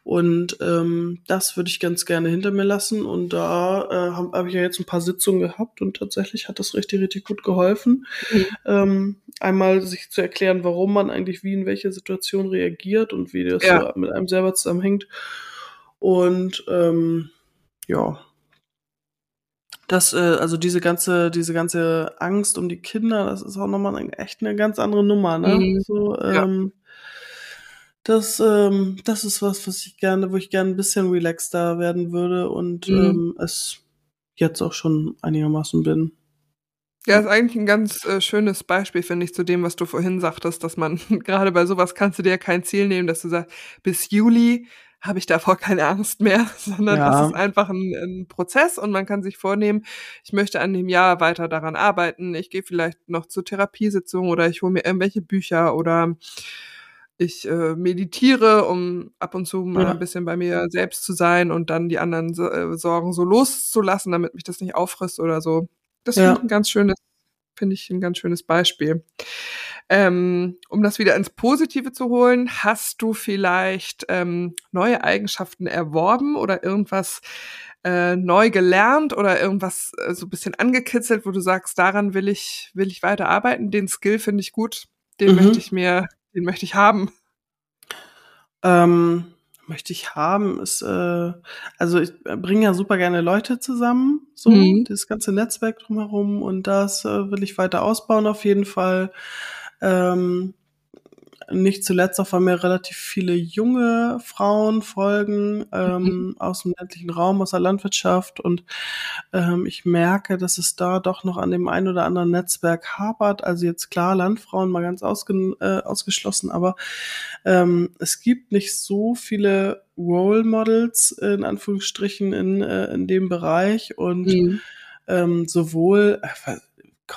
Und, ähm, das würde ich ganz gerne hinter mir lassen und da, äh, habe habe ich ja jetzt 'n paar Sitzungen gehabt und tatsächlich hat das richtig, richtig gut geholfen. Mhm. Ähm, einmal sich zu erklären, warum man eigentlich wie in welcher Situation reagiert und wie das Ja. so mit einem selber zusammenhängt. Und, ähm, ja. Das, äh also diese ganze diese ganze Angst um die Kinder, das ist auch noch mal 'ne echt 'ne ganz andere Nummer, ne? Mhm. So, Ja. ähm das, ähm das ist was, was ich gerne wo ich gerne 'n bisschen relaxter werden würde und, Mhm. ähm, es jetzt auch schon einigermaßen bin. Ja, ist eigentlich 'n ganz, äh, schönes Beispiel, finde ich, zu dem, was du vorhin sagtest, dass man (laughs) grade bei so was kannst du dir ja kein Ziel nehmen, dass du sagst: „Bis Juli habe ich davor keine Angst mehr“, (laughs) sondern das ist Ja. einfach 'n 'n Prozess und man kann sich vornehmen: „Ich möchte an dem Jahr weiter daran arbeiten. Ich gehe vielleicht noch zur Therapiesitzung oder ich hole mir irgendwelche Bücher oder ich, äh, meditiere, um ab und zu mal Ja. bisschen bei mir selbst zu sein und dann die anderen äh, Sorgen so loszulassen, damit mich das nicht auffrisst oder so.“ Das finde ich Ja. 'n ganz schönes finde ich 'n ganz schönes Beispiel. Ähm, um das wieder ins Positive zu holen, hast du vielleicht, ähm, neue Eigenschaften erworben oder irgendwas, äh, neu gelernt oder irgendwas, äh, so bisschen angekitzelt, wo du sagst: „Daran will ich will ich weiter arbeiten. Den Skill finde ich gut. Den möchte Mhm. ich mir den möchte ich haben.“ Ähm, möchte ich haben, ist, äh, also ich bringe ja super gerne Leute zusammen, so, Mhm. das ganze Netzwerk drumherum und das äh, will ich weiter ausbauen auf jeden Fall. Ähm, nicht zuletzt auch, weil mir relativ viele junge Frauen folgen ähm, aus dem ländlichen Raum, aus der Landwirtschaft und ähm, ich merke, dass es da doch noch an dem einen oder anderen Netzwerk hapert. Also jetzt klar, Landfrauen mal ganz ausge äh, ausgeschlossen, aber ähm, es gibt nicht so viele Role Models in Anführungsstrichen in, äh, in dem Bereich und Mhm. ähm, sowohl äh,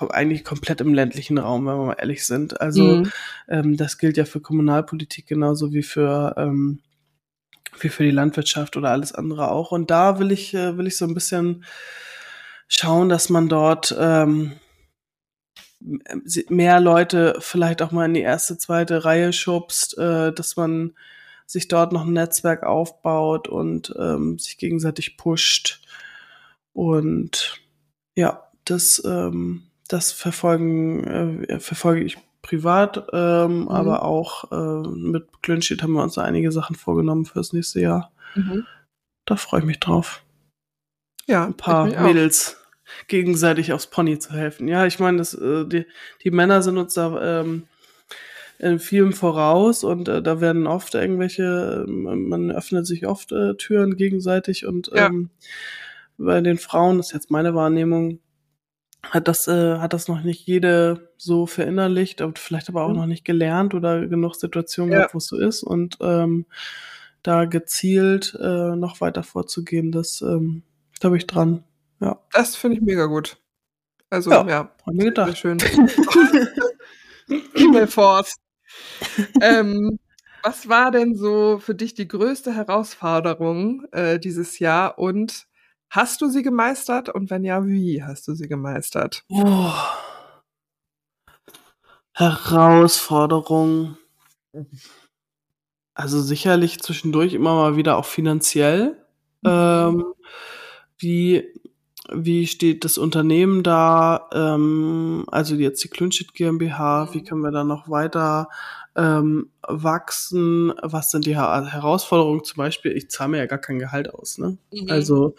eigentlich komplett im ländlichen Raum, wenn wir mal ehrlich sind. Also Mhm. ähm, das gilt ja für Kommunalpolitik genauso wie für ähm, wie für die Landwirtschaft oder alles andere auch. Und da will ich äh, will ich so ein bisschen schauen, dass man dort ähm, mehr Leute vielleicht auch mal in die erste, zweite Reihe schubst, äh, dass man sich dort noch ein Netzwerk aufbaut und ähm, sich gegenseitig pusht. Und ja, das, ähm, das verfolgen, äh, verfolge ich privat, ähm, Mhm. aber auch äh, mit Clinchit haben wir uns da einige Sachen vorgenommen fürs nächste Jahr. Mhm. Da freue ich mich drauf. Ja, Ein paar mich auch. Mädels gegenseitig aufs Pony zu helfen. Ja, ich meine, das, äh, die, die Männer sind uns da ähm, in vielem voraus und äh, da werden oft irgendwelche, ähm, man öffnet sich oft äh, Türen gegenseitig und Ja. ähm, bei den Frauen, das ist jetzt meine Wahrnehmung, hat das, äh, hat das noch nicht jede so verinnerlicht, aber vielleicht aber auch Mhm. noch nicht gelernt oder genug Situationen Ja. gehabt, wo es so ist und ähm, da gezielt äh, noch weiter vorzugehen, das ähm, da bin ich dran. Ja, Das finde ich mega gut. Also, Ja, ja, hab mir sehr gedacht. schön. (laughs) E-Mail Force. ähm, was war denn so für dich die größte Herausforderung äh, dieses Jahr und hast du sie gemeistert und wenn ja, wie hast du sie gemeistert? Oh. Herausforderung. Also sicherlich zwischendurch immer mal wieder auch finanziell. Ähm, wie, wie steht das Unternehmen da? Ähm, also jetzt die Klünschit GmbH, wie können wir da noch weiter ähm, wachsen? Was sind die Her Herausforderungen? Zum Beispiel, ich zahle mir ja gar kein Gehalt aus, ne? Also,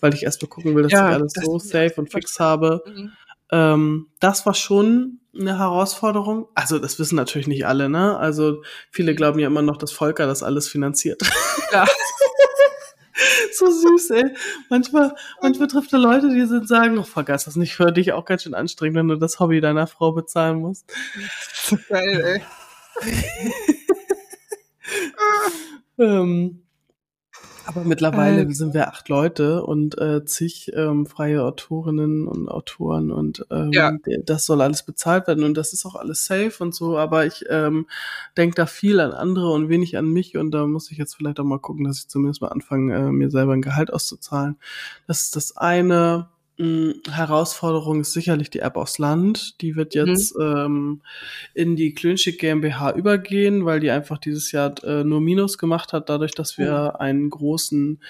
weil ich erstmal gucken will, dass Ja, ich alles das so safe und fix habe. Mhm. Ähm, das war schon eine Herausforderung. Also, das wissen natürlich nicht alle, ne? Also, viele glauben ja immer noch, dass Volker das alles finanziert. Ja. (laughs) so süß, ey. Manchmal, manchmal trifft er Leute, die sind sagen, oh, ist das nicht für dich auch ganz schön anstrengend, wenn du das Hobby deiner Frau bezahlen musst? Geil, ey. (laughs) Ähm, aber mittlerweile Alter. sind wir acht Leute und äh, zig ähm, freie Autorinnen und Autoren und ähm, Ja. das soll alles bezahlt werden und das ist auch alles safe und so, aber ich ähm, denke da viel an andere und wenig an mich und da muss ich jetzt vielleicht auch mal gucken, dass ich zumindest mal anfange, äh, mir selber ein Gehalt auszuzahlen. Das ist das eine. Mh, Herausforderung ist sicherlich die App aus Land. Die wird Mhm. jetzt ähm, in die Klönschick GmbH übergehen, weil die einfach dieses Jahr äh, nur Minus gemacht hat, dadurch, dass wir einen großen,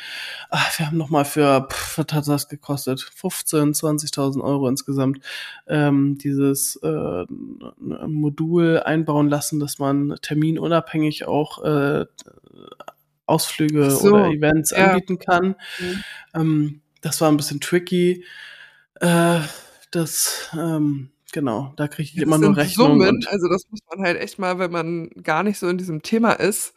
ach, wir haben nochmal für, pff, was hat das gekostet? 15, 20.000 Euro insgesamt, ähm, dieses äh, Modul einbauen lassen, dass man terminunabhängig auch äh, Ausflüge so, oder Events ja. anbieten kann. Mhm. Ähm, das war ein bisschen tricky. Äh, das, ähm, genau, da kriege ich Das immer nur sind Rechnungen. Summen, also das muss man halt echt mal, wenn man gar nicht so in diesem Thema ist,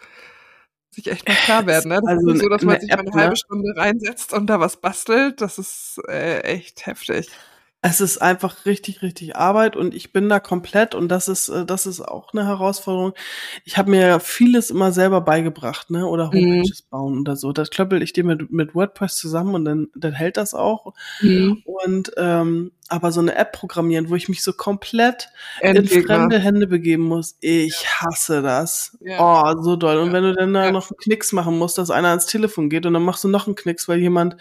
sich echt mal klar werden. Ne? Das Also ist so, dass man sich mal App, eine halbe ne? Stunde reinsetzt und da was bastelt. Das ist äh, echt heftig. Es ist einfach richtig, richtig Arbeit und ich bin da komplett und das ist, äh, das ist auch eine Herausforderung. Ich habe mir vieles immer selber beigebracht, ne? Oder Mhm. Homepages bauen oder so. Das klöppel ich dir mit, mit WordPress zusammen und dann, dann hält das auch. Mhm. Und ähm, aber so eine App programmieren, wo ich mich so komplett in Endgegner. fremde Hände begeben muss, ich hasse das. Ja. Oh, so doll. Und Ja. wenn du dann da Ja. noch einen Knicks machen musst, dass einer ans Telefon geht und dann machst du noch einen Knicks, weil jemand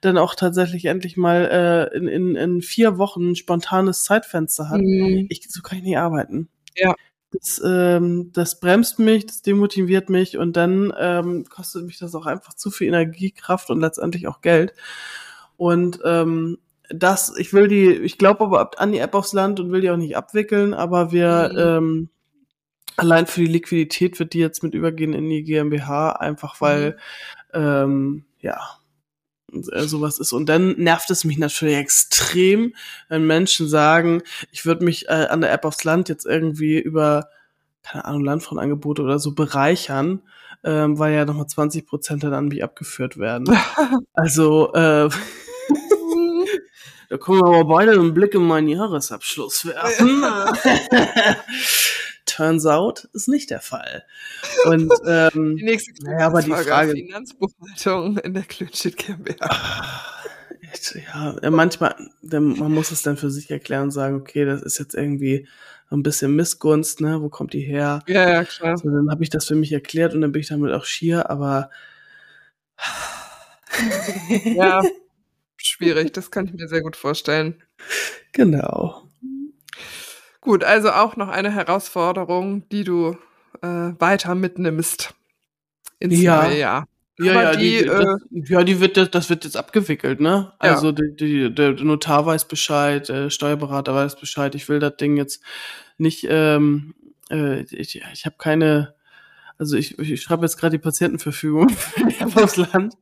dann auch tatsächlich endlich mal äh, in, in, in vier Wochen ein spontanes Zeitfenster hat. Mhm. Ich, so kann ich nicht arbeiten. Ja. Das, ähm, das bremst mich, das demotiviert mich und dann ähm, kostet mich das auch einfach zu viel Energie, Kraft und letztendlich auch Geld. Und ähm, das, ich will die, ich glaube aber ab- an die App aufs Land und will die auch nicht abwickeln, aber wir Mhm. ähm, allein für die Liquidität wird die jetzt mit übergehen in die GmbH, einfach weil, mhm. ähm, ja, äh, sowas ist. Und dann nervt es mich natürlich extrem, wenn Menschen sagen, ich würde mich äh, an der App aufs Land jetzt irgendwie über, keine Ahnung, Landfrauenangebote oder so bereichern, ähm, weil ja nochmal 20 Prozent dann an mich abgeführt werden. (laughs) also, äh, da können wir aber beide einen Blick in meinen Jahresabschluss werfen. (laughs) Turns out ist nicht der Fall. Und ähm, die nächste naja, aber die Frage Finanzbuchhaltung in der Klönstedt GmbH. Ja, manchmal, man muss es dann für sich erklären und sagen, okay, das ist jetzt irgendwie ein bisschen Missgunst, ne? Wo kommt die her? Ja, ja, klar. So, dann habe ich das für mich erklärt und dann bin ich damit auch schier, aber ja, (laughs) schwierig, das kann ich mir sehr gut vorstellen. Genau. Gut, also auch noch eine Herausforderung, die du äh, weiter mitnimmst ins ja. neue Jahr. Ja, ja, die, die das, äh, ja, die wird, das wird jetzt abgewickelt, ne? Also ja. die, die, der Notar weiß Bescheid, der Steuerberater weiß Bescheid. Ich will das Ding jetzt nicht, ähm, äh, ich, ich habe keine, also ich, ich schreibe jetzt gerade die Patientenverfügung (laughs) aufs Land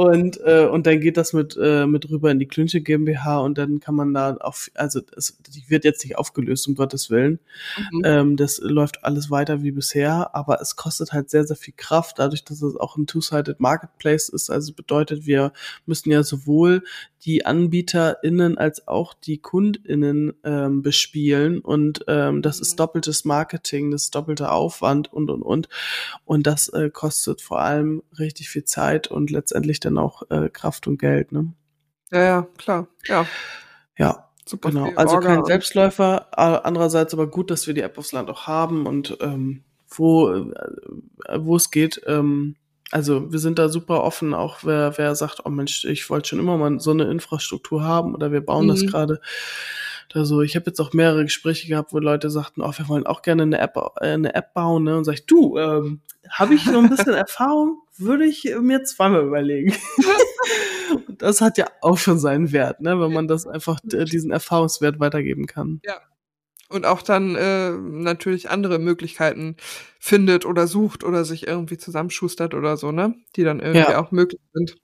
und, äh, und dann geht das mit, äh, mit rüber in die Klünsche GmbH und dann kann man da auf, also es, die wird jetzt nicht aufgelöst, um Gottes Willen. Mhm. Ähm, das läuft alles weiter wie bisher, aber es kostet halt sehr, sehr viel Kraft, dadurch, dass es auch ein Two-Sided Marketplace ist. Also bedeutet, wir müssen ja sowohl die AnbieterInnen als auch die KundInnen ähm, bespielen und ähm, das ist mhm. doppeltes Marketing, das ist doppelter Aufwand und und und und das äh, kostet vor allem richtig viel Zeit und letztendlich dann auch äh, Kraft und Geld, ne? Ja, ja, klar, ja. Ja, Super genau. Also kein Selbstläufer, andererseits aber gut, dass wir die App aufs Land auch haben und ähm, wo, äh, wo es geht, ähm, also wir sind da super offen, auch wer, wer sagt, oh Mensch, ich wollte schon immer mal so eine Infrastruktur haben oder wir bauen mhm. das gerade. Also ich habe jetzt auch mehrere Gespräche gehabt, wo Leute sagten, oh, wir wollen auch gerne eine App, äh, eine App bauen, ne? Und sag ich, du, ähm, habe ich noch ein bisschen (laughs) Erfahrung, würde ich mir zweimal überlegen. (laughs) Und das hat ja auch schon seinen Wert, ne? Wenn man das einfach diesen Erfahrungswert weitergeben kann. Ja, und auch dann äh, natürlich andere Möglichkeiten findet oder sucht oder sich irgendwie zusammenschustert oder so, ne? Die dann irgendwie ja. auch möglich sind.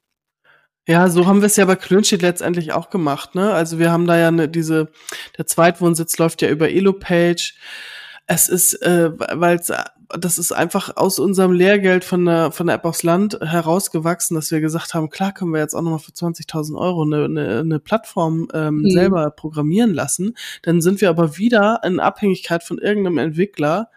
Ja, so haben wir es ja bei Klönstedt letztendlich auch gemacht, ne? Also wir haben da ja ne, diese, der Zweitwohnsitz läuft ja über Elopage. Es ist, äh, weil das ist einfach aus unserem Lehrgeld von der, von der App aufs Land herausgewachsen, dass wir gesagt haben, klar können wir jetzt auch nochmal für 20.000 Euro eine, eine, eine Plattform ähm, mhm. selber programmieren lassen. Dann sind wir aber wieder in Abhängigkeit von irgendeinem Entwickler,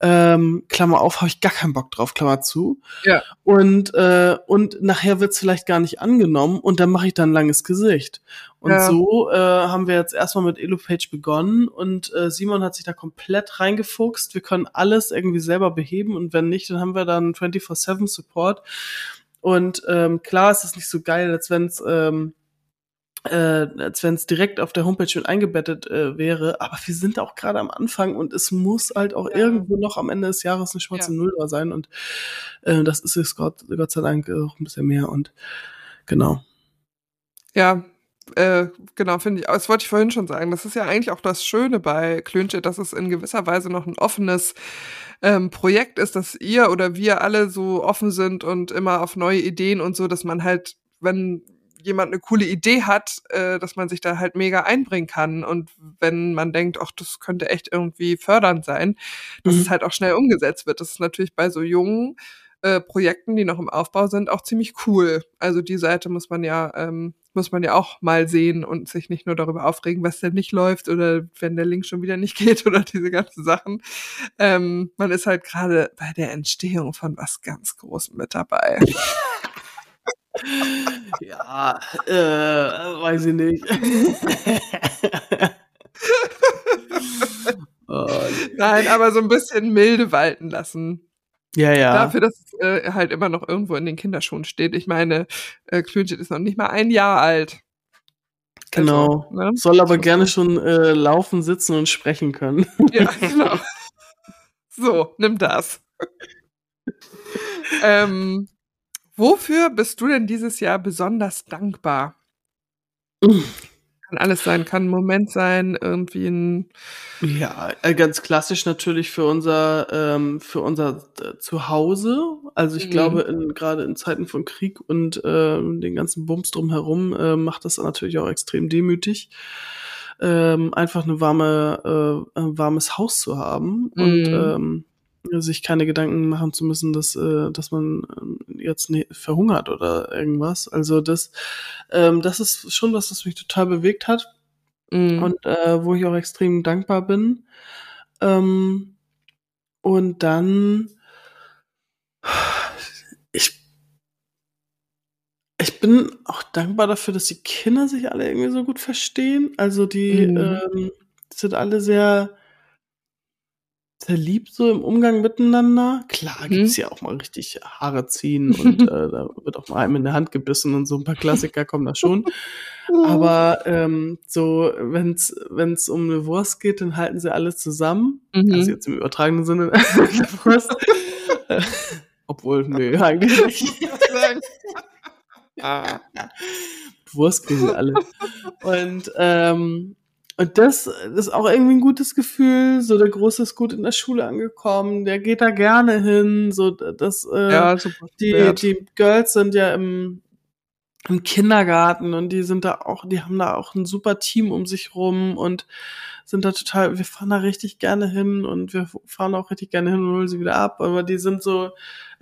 ähm, Klammer auf, habe ich gar keinen Bock drauf, Klammer zu. Ja. Und, äh, und nachher wird's vielleicht gar nicht angenommen und dann mache ich dann ein langes Gesicht. Und ja. so äh, haben wir jetzt erstmal mit EloPage begonnen und äh, Simon hat sich da komplett reingefuchst. Wir können alles irgendwie selber beheben und wenn nicht, dann haben wir dann 24-7 Support. Und ähm, klar, es ist nicht so geil, als wenn's ähm, äh, als wenn es direkt auf der Homepage mit eingebettet äh, wäre. Aber wir sind auch gerade am Anfang und es muss halt auch ja. irgendwo noch am Ende des Jahres eine schwarze ja. Null da sein. Und äh, das ist es Gott, Gott sei Dank auch ein bisschen mehr. Und genau. Ja, äh, genau, finde ich. Das wollte ich vorhin schon sagen. Das ist ja eigentlich auch das Schöne bei Klönche, dass es in gewisser Weise noch ein offenes ähm, Projekt ist, dass ihr oder wir alle so offen sind und immer auf neue Ideen und so, dass man halt, wenn jemand eine coole Idee hat, äh, dass man sich da halt mega einbringen kann. Und wenn man denkt, ach, das könnte echt irgendwie fördernd sein, dass mhm. es halt auch schnell umgesetzt wird. Das ist natürlich bei so jungen äh, Projekten, die noch im Aufbau sind, auch ziemlich cool. Also die Seite muss man ja, ähm, muss man ja auch mal sehen und sich nicht nur darüber aufregen, was denn nicht läuft oder wenn der Link schon wieder nicht (laughs) geht oder diese ganzen Sachen. Ähm, man ist halt gerade bei der Entstehung von was ganz Großem mit dabei. (laughs) ja, äh, weiß ich nicht. (laughs) oh, Nein, aber so ein bisschen milde walten lassen. Ja, ja. Dafür, dass es äh, halt immer noch irgendwo in den Kinderschuhen steht. Ich meine, äh, Klönstedt ist noch nicht mal ein Jahr alt. Genau. Also, ne? Soll aber gerne schon äh, laufen, sitzen und sprechen können. (laughs) Ja, genau. So, nimm das. (laughs) ähm, Wofür bist du denn dieses Jahr besonders dankbar? Kann alles sein, kann ein Moment sein, irgendwie ein Ja, äh, ganz klassisch natürlich für unser ähm, für unser äh, Zuhause. Also ich Mhm. glaube, gerade in Zeiten von Krieg und ähm, den ganzen Bums drumherum äh, macht das natürlich auch extrem demütig, ähm, einfach eine warme, äh, ein warmes Haus zu haben und Mhm. ähm, sich keine Gedanken machen zu müssen, dass, äh, dass man ähm, jetzt ne, verhungert oder irgendwas. Also das, ähm, das ist schon was, was mich total bewegt hat Mhm. und äh, wo ich auch extrem dankbar bin. Ähm, und dann ich ich bin auch dankbar dafür, dass die Kinder sich alle irgendwie so gut verstehen. Also die Mhm. ähm, sind alle sehr sehr lieb so im Umgang miteinander. Klar Mhm. gibt's ja auch mal richtig Haare ziehen und (laughs) äh, da wird auch mal einem in der Hand gebissen und so ein paar Klassiker kommen da schon. (laughs) Aber ähm, so, wenn's wenn's um eine Wurst geht, dann halten sie alles zusammen. Mhm. Also jetzt im übertragenen Sinne (laughs) eine Wurst. Äh, Obwohl, nö, eigentlich nicht. Ah. Wurst kriegen sie alle. Und, ähm, und das, ist auch irgendwie ein gutes Gefühl. So, der Große ist gut in der Schule angekommen, der geht da gerne hin. So, das, äh, Ja, die, wert. die Girls sind ja im, im Kindergarten und die sind da auch, die haben da auch ein super Team um sich rum und sind da total, wir fahren da richtig gerne hin und wir fahren auch richtig gerne hin und holen sie wieder ab, aber die sind so,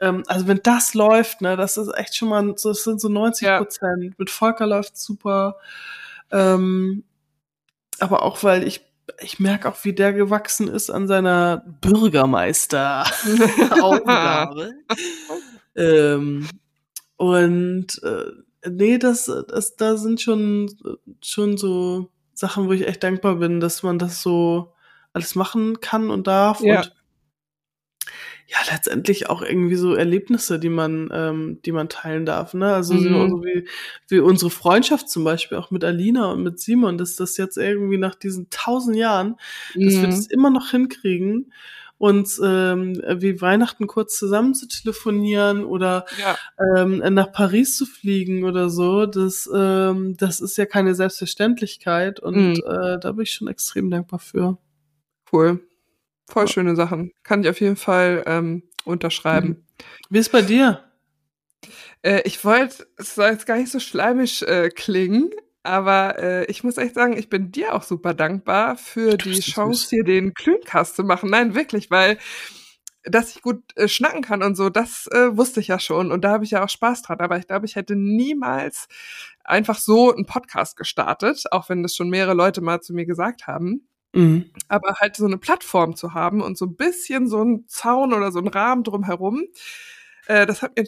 ähm, also wenn das läuft, ne, das ist echt schon mal, so- das sind so 90 Ja. Prozent. Mit Volker läuft super, ähm, aber auch weil ich ich merke auch, wie der gewachsen ist an seiner Bürgermeister-Aufgabe. (laughs) ähm, und äh, nee, das, das, da sind schon, schon so Sachen, wo ich echt dankbar bin, dass man das so alles machen kann und darf. Ja. Und ja, letztendlich auch irgendwie so Erlebnisse, die man, ähm, die man teilen darf. Ne? Also so, Mhm. so wie, wie unsere Freundschaft zum Beispiel auch mit Alina und mit Simon, dass das jetzt irgendwie nach diesen tausend Jahren dass wir Mhm. das immer noch hinkriegen, uns ähm, wie Weihnachten kurz zusammen zu telefonieren oder Ja, ähm, nach Paris zu fliegen oder so, das, ähm, das ist ja keine Selbstverständlichkeit und Mhm. äh, da bin ich schon extrem dankbar für. cool. Voll Ja. schöne Sachen. Kann ich auf jeden Fall ähm, unterschreiben. Wie ist bei dir? Äh, ich wollte, es soll jetzt gar nicht so schleimisch äh, klingen, aber äh, ich muss echt sagen, ich bin dir auch super dankbar für die Chance, süß. hier den Klöncast zu machen. Nein, wirklich, weil dass ich gut äh, schnacken kann und so, das äh, wusste ich ja schon und da habe ich ja auch Spaß dran. Aber ich glaube, ich hätte niemals einfach so einen Podcast gestartet, auch wenn das schon mehrere Leute mal zu mir gesagt haben. Mhm. Aber halt so eine Plattform zu haben und so ein bisschen so ein Zaun oder so ein Rahmen drumherum, äh, das hat mir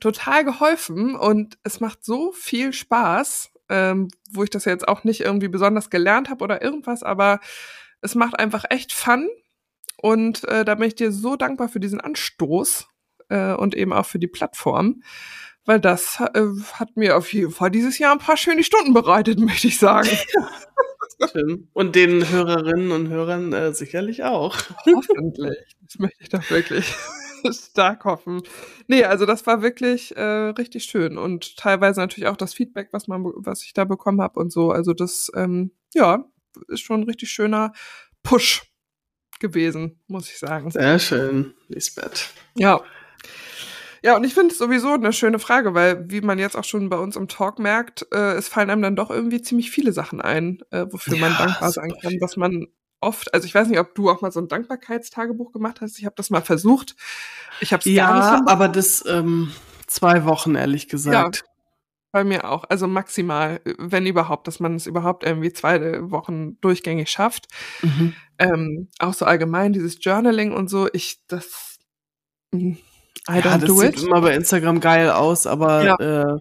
total geholfen und es macht so viel Spaß, ähm, wo ich das jetzt auch nicht irgendwie besonders gelernt habe oder irgendwas, aber es macht einfach echt Fun und äh, da bin ich dir so dankbar für diesen Anstoß äh, und eben auch für die Plattform, weil das äh, hat mir auf jeden Fall dieses Jahr ein paar schöne Stunden bereitet, (laughs) möchte ich sagen. (laughs) Schön. Und den Hörerinnen und Hörern äh, sicherlich auch. (laughs) Hoffentlich. Das möchte ich doch wirklich (laughs) stark hoffen. Nee, also das war wirklich äh, richtig schön und teilweise natürlich auch das Feedback, was man, was ich da bekommen habe und so. Also das, ähm, ja, ist schon ein richtig schöner Push gewesen, muss ich sagen. Sehr schön, Lisbeth. Ja. Ja, und ich finde es sowieso eine schöne Frage, weil, wie man jetzt auch schon bei uns im Talk merkt, äh, es fallen einem dann doch irgendwie ziemlich viele Sachen ein, äh, wofür man Ja, dankbar super sein kann, was man oft, also ich weiß nicht, ob du auch mal so ein Dankbarkeitstagebuch gemacht hast. Ich habe das mal versucht. Ich habe es gar nicht Ja, hinbekommen. aber das ähm, zwei Wochen, ehrlich gesagt. Bei mir auch. Also maximal, wenn überhaupt, dass man es überhaupt irgendwie zwei Wochen durchgängig schafft. Mhm. Ähm, auch so allgemein dieses Journaling und so, ich, das, mm, I ja, das sieht it. immer bei Instagram geil aus, aber Ja. äh,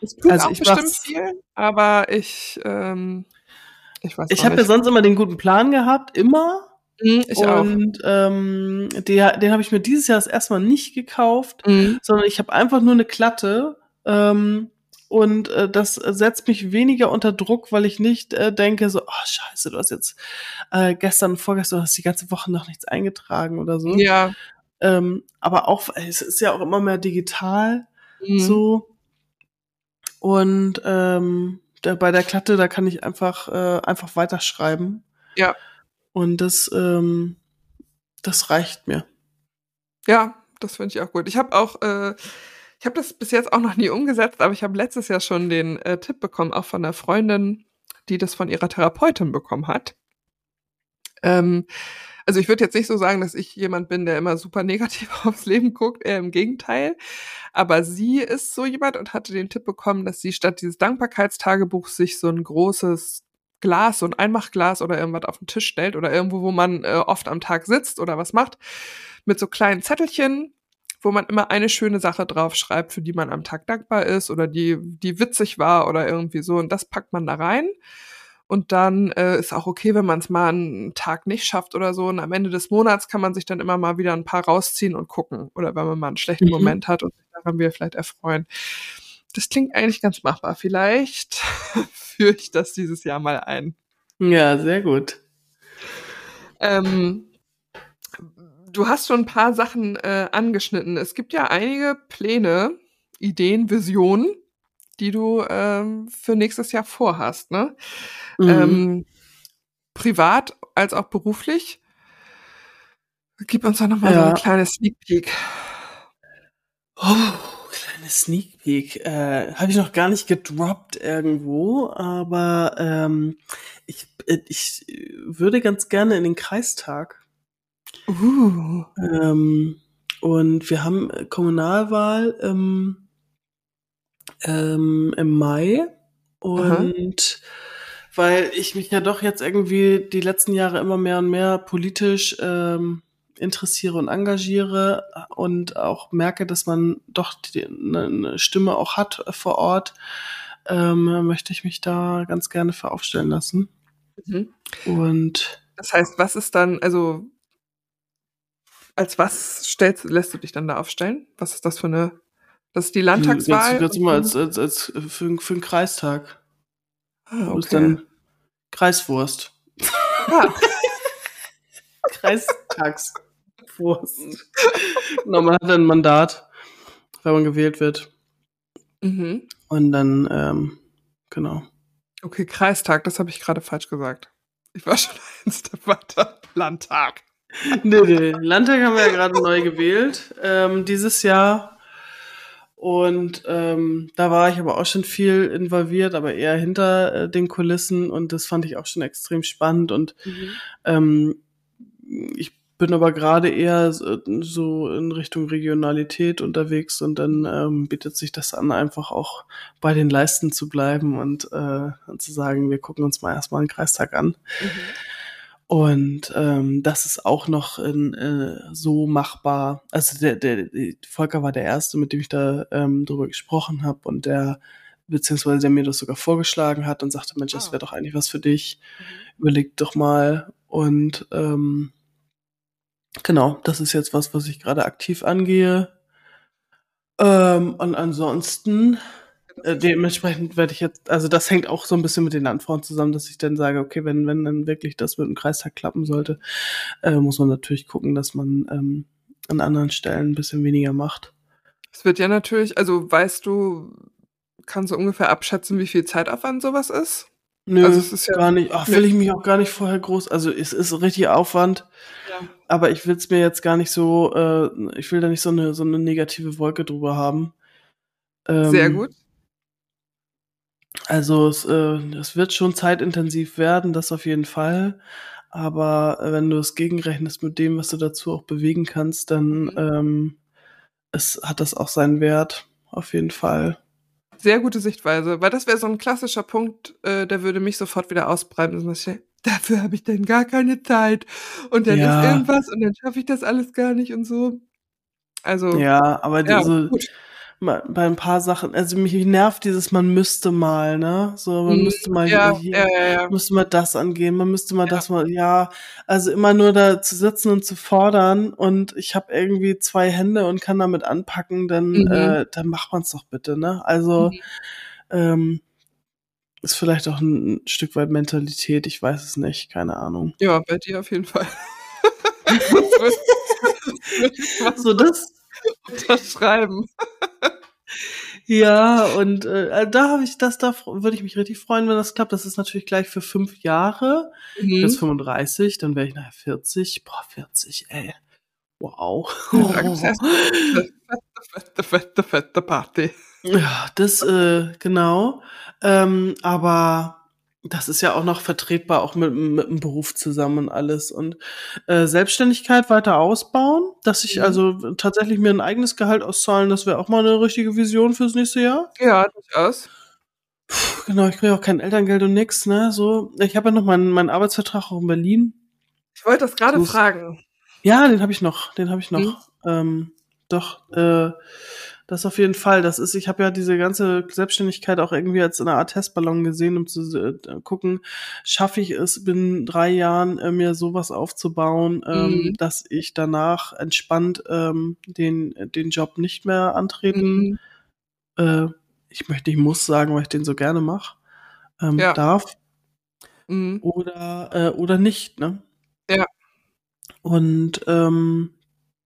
Es tut Also auch ich bestimmt viel, aber ich, ähm, ich weiß ich auch habe ja sonst immer den guten Plan gehabt, immer. Mhm, ich auch. und ähm, der, den habe ich mir dieses Jahr das erste Mal nicht gekauft, Mhm. sondern ich habe einfach nur eine Klatte. Ähm, und äh, das setzt mich weniger unter Druck, weil ich nicht äh, denke, so, oh scheiße, du hast jetzt äh, gestern, vorgestern, du hast die ganze Woche noch nichts eingetragen oder so. Ja. Ähm, aber auch, es ist ja auch immer mehr digital Mhm. so. Und ähm, da, bei der Klatte, da kann ich einfach, äh, einfach weiterschreiben. Ja. Und das, ähm, das reicht mir. Ja, das finde ich auch gut. Ich habe auch, äh, ich habe das bis jetzt auch noch nie umgesetzt, aber ich habe letztes Jahr schon den äh, Tipp bekommen, auch von einer Freundin, die das von ihrer Therapeutin bekommen hat. Ähm, also ich würde jetzt nicht so sagen, dass ich jemand bin, der immer super negativ (laughs) aufs Leben guckt, eher im Gegenteil. Aber sie ist so jemand und hatte den Tipp bekommen, dass sie statt dieses Dankbarkeitstagebuchs sich so ein großes Glas, so ein Einmachglas oder irgendwas auf den Tisch stellt oder irgendwo, wo man äh, oft am Tag sitzt oder was macht, mit so kleinen Zettelchen, wo man immer eine schöne Sache draufschreibt, für die man am Tag dankbar ist oder die, die witzig war oder irgendwie so. Und das packt man da rein. Und dann äh, ist auch okay, wenn man es mal einen Tag nicht schafft oder so. Und am Ende des Monats kann man sich dann immer mal wieder ein paar rausziehen und gucken. Oder wenn man mal einen schlechten mhm. Moment hat und sich daran wir vielleicht erfreuen. Das klingt eigentlich ganz machbar. Vielleicht (laughs) führe ich das dieses Jahr mal ein. Ja, sehr gut. Ähm, du hast schon ein paar Sachen äh, angeschnitten. Es gibt ja einige Pläne, Ideen, Visionen, die du ähm, für nächstes Jahr vorhast, ne? Mhm. Ähm, privat als auch beruflich. Gib uns doch noch mal ja. so eine kleine Sneak Peek. Oh, kleine Sneak Peek. Äh, Habe ich noch gar nicht gedroppt irgendwo, aber ähm, ich, äh, ich würde ganz gerne in den Kreistag. Uh. Ähm, und wir haben Kommunalwahl ähm, ähm, im Mai und Aha. weil ich mich ja doch jetzt irgendwie die letzten Jahre immer mehr und mehr politisch ähm, interessiere und engagiere und auch merke, dass man doch eine ne Stimme auch hat vor Ort, ähm, möchte ich mich da ganz gerne für aufstellen lassen. Mhm. Und das heißt, was ist dann, also als was stellst, lässt du dich dann da aufstellen? Was ist das für eine das ist die Landtagswahl. Ganz, ganz mal als, als, als für, für einen Kreistag. Ah, okay. Du bist dann Kreiswurst. (laughs) Ja. Kreistagswurst. (laughs) genau, man hat ein Mandat, wenn man gewählt wird. Mhm. Und dann, ähm, genau. Okay, Kreistag, das habe ich gerade falsch gesagt. Ich war schon (laughs) ein Step weiter. Landtag. nee, nee. Landtag haben wir ja gerade neu gewählt. Ähm, dieses Jahr und ähm, da war ich aber auch schon viel involviert, aber eher hinter äh, den Kulissen und das fand ich auch schon extrem spannend. Und mhm. ähm, ich bin aber gerade eher so in Richtung Regionalität unterwegs und dann ähm, bietet sich das an, einfach auch bei den Leisten zu bleiben und, äh, und zu sagen, wir gucken uns mal erstmal einen Kreistag an. Mhm. Und ähm, das ist auch noch in, äh, so machbar. Also der, der, Volker war der Erste, mit dem ich da ähm, drüber gesprochen habe und der, beziehungsweise der mir das sogar vorgeschlagen hat und sagte, Mensch, das ah. wäre doch eigentlich was für dich. Mhm. Überleg doch mal. Und ähm, genau, das ist jetzt was, was ich gerade aktiv angehe. Ähm, und ansonsten dementsprechend werde ich jetzt, also das hängt auch so ein bisschen mit den Landfrauen zusammen, dass ich dann sage, okay, wenn, wenn dann wirklich das mit dem Kreistag klappen sollte, äh, muss man natürlich gucken, dass man ähm, an anderen Stellen ein bisschen weniger macht. Es wird ja natürlich, also weißt du, kannst du ungefähr abschätzen, wie viel Zeitaufwand sowas ist? Nö, also es ist ja, gar nicht. Ach, will ich mich auch gar nicht vorher groß. Also es ist richtig Aufwand. Ja. Aber ich will es mir jetzt gar nicht so. Äh, ich will da nicht so eine so eine negative Wolke drüber haben. Ähm, Sehr gut. Also es, äh, es wird schon zeitintensiv werden, das auf jeden Fall. Aber wenn du es gegenrechnest mit dem, was du dazu auch bewegen kannst, dann mhm. ähm, es hat das auch seinen Wert, auf jeden Fall. Sehr gute Sichtweise, weil das wäre so ein klassischer Punkt, äh, der würde mich sofort wieder ausbreiten. Dafür habe ich dann gar keine Zeit. Und dann ja. ist irgendwas und dann schaffe ich das alles gar nicht und so. Also. Ja, aber ja, diese, gut bei ein paar Sachen, also mich nervt dieses, man müsste mal, ne? So, man hm, müsste mal ja, hier, ja, ja, müsste mal das angehen, man müsste mal das mal, ja, also immer nur da zu sitzen und zu fordern und ich habe irgendwie zwei Hände und kann damit anpacken, dann, mhm. äh, dann macht man's doch bitte, ne? Also, mhm. ähm, ist vielleicht auch ein Stück weit Mentalität, ich weiß es nicht, keine Ahnung. Ja, bei dir auf jeden Fall. (laughs) (laughs) Was so das? (laughs) Unterschreiben. Ja, und äh, da habe ich das, da würde ich mich richtig freuen, wenn das klappt. Das ist natürlich gleich für fünf Jahre. Mhm. Bis 35, dann wäre ich nachher 40. Boah, 40, ey. Wow. (laughs) Fette, fette, fette, fette Party. Ja, das, äh, genau. Ähm, aber das ist ja auch noch vertretbar, auch mit, mit dem Beruf zusammen und alles. Und äh, Selbstständigkeit weiter ausbauen, dass ich Mhm. also tatsächlich mir ein eigenes Gehalt auszahlen, das wäre auch mal eine richtige Vision fürs nächste Jahr. Ja, durchaus. Puh, genau, ich kriege auch kein Elterngeld und nix, ne? So, ich habe ja noch meinen, meinen Arbeitsvertrag auch in Berlin. Ich wollte das gerade fragen. Ja, den habe ich noch, den habe ich noch. Mhm. Ähm, doch, äh, das auf jeden Fall. Das ist, ich habe ja diese ganze Selbstständigkeit auch irgendwie als eine Art Testballon gesehen, um zu äh, gucken, schaffe ich es binnen drei Jahren äh, mir sowas aufzubauen, ähm, Mhm. dass ich danach entspannt ähm, den den Job nicht mehr antreten. Mhm. Äh, ich möchte, ich muss sagen, weil ich den so gerne mache, ähm, Ja. darf Mhm. oder äh, oder nicht, ne? Ja. Und ähm,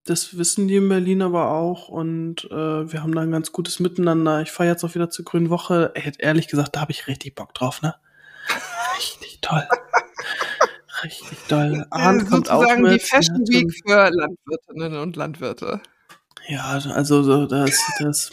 das wissen die in Berlin aber auch und äh, wir haben da ein ganz gutes Miteinander. Ich fahre jetzt auch wieder zur Grünen Woche. Ey, ehrlich gesagt, da habe ich richtig Bock drauf, ne? Richtig toll. (laughs) richtig toll. Arndt kommt auch Sozusagen mit. die Fashion Ja, Week für Landwirtinnen und Landwirte. Ja, also so, das, das,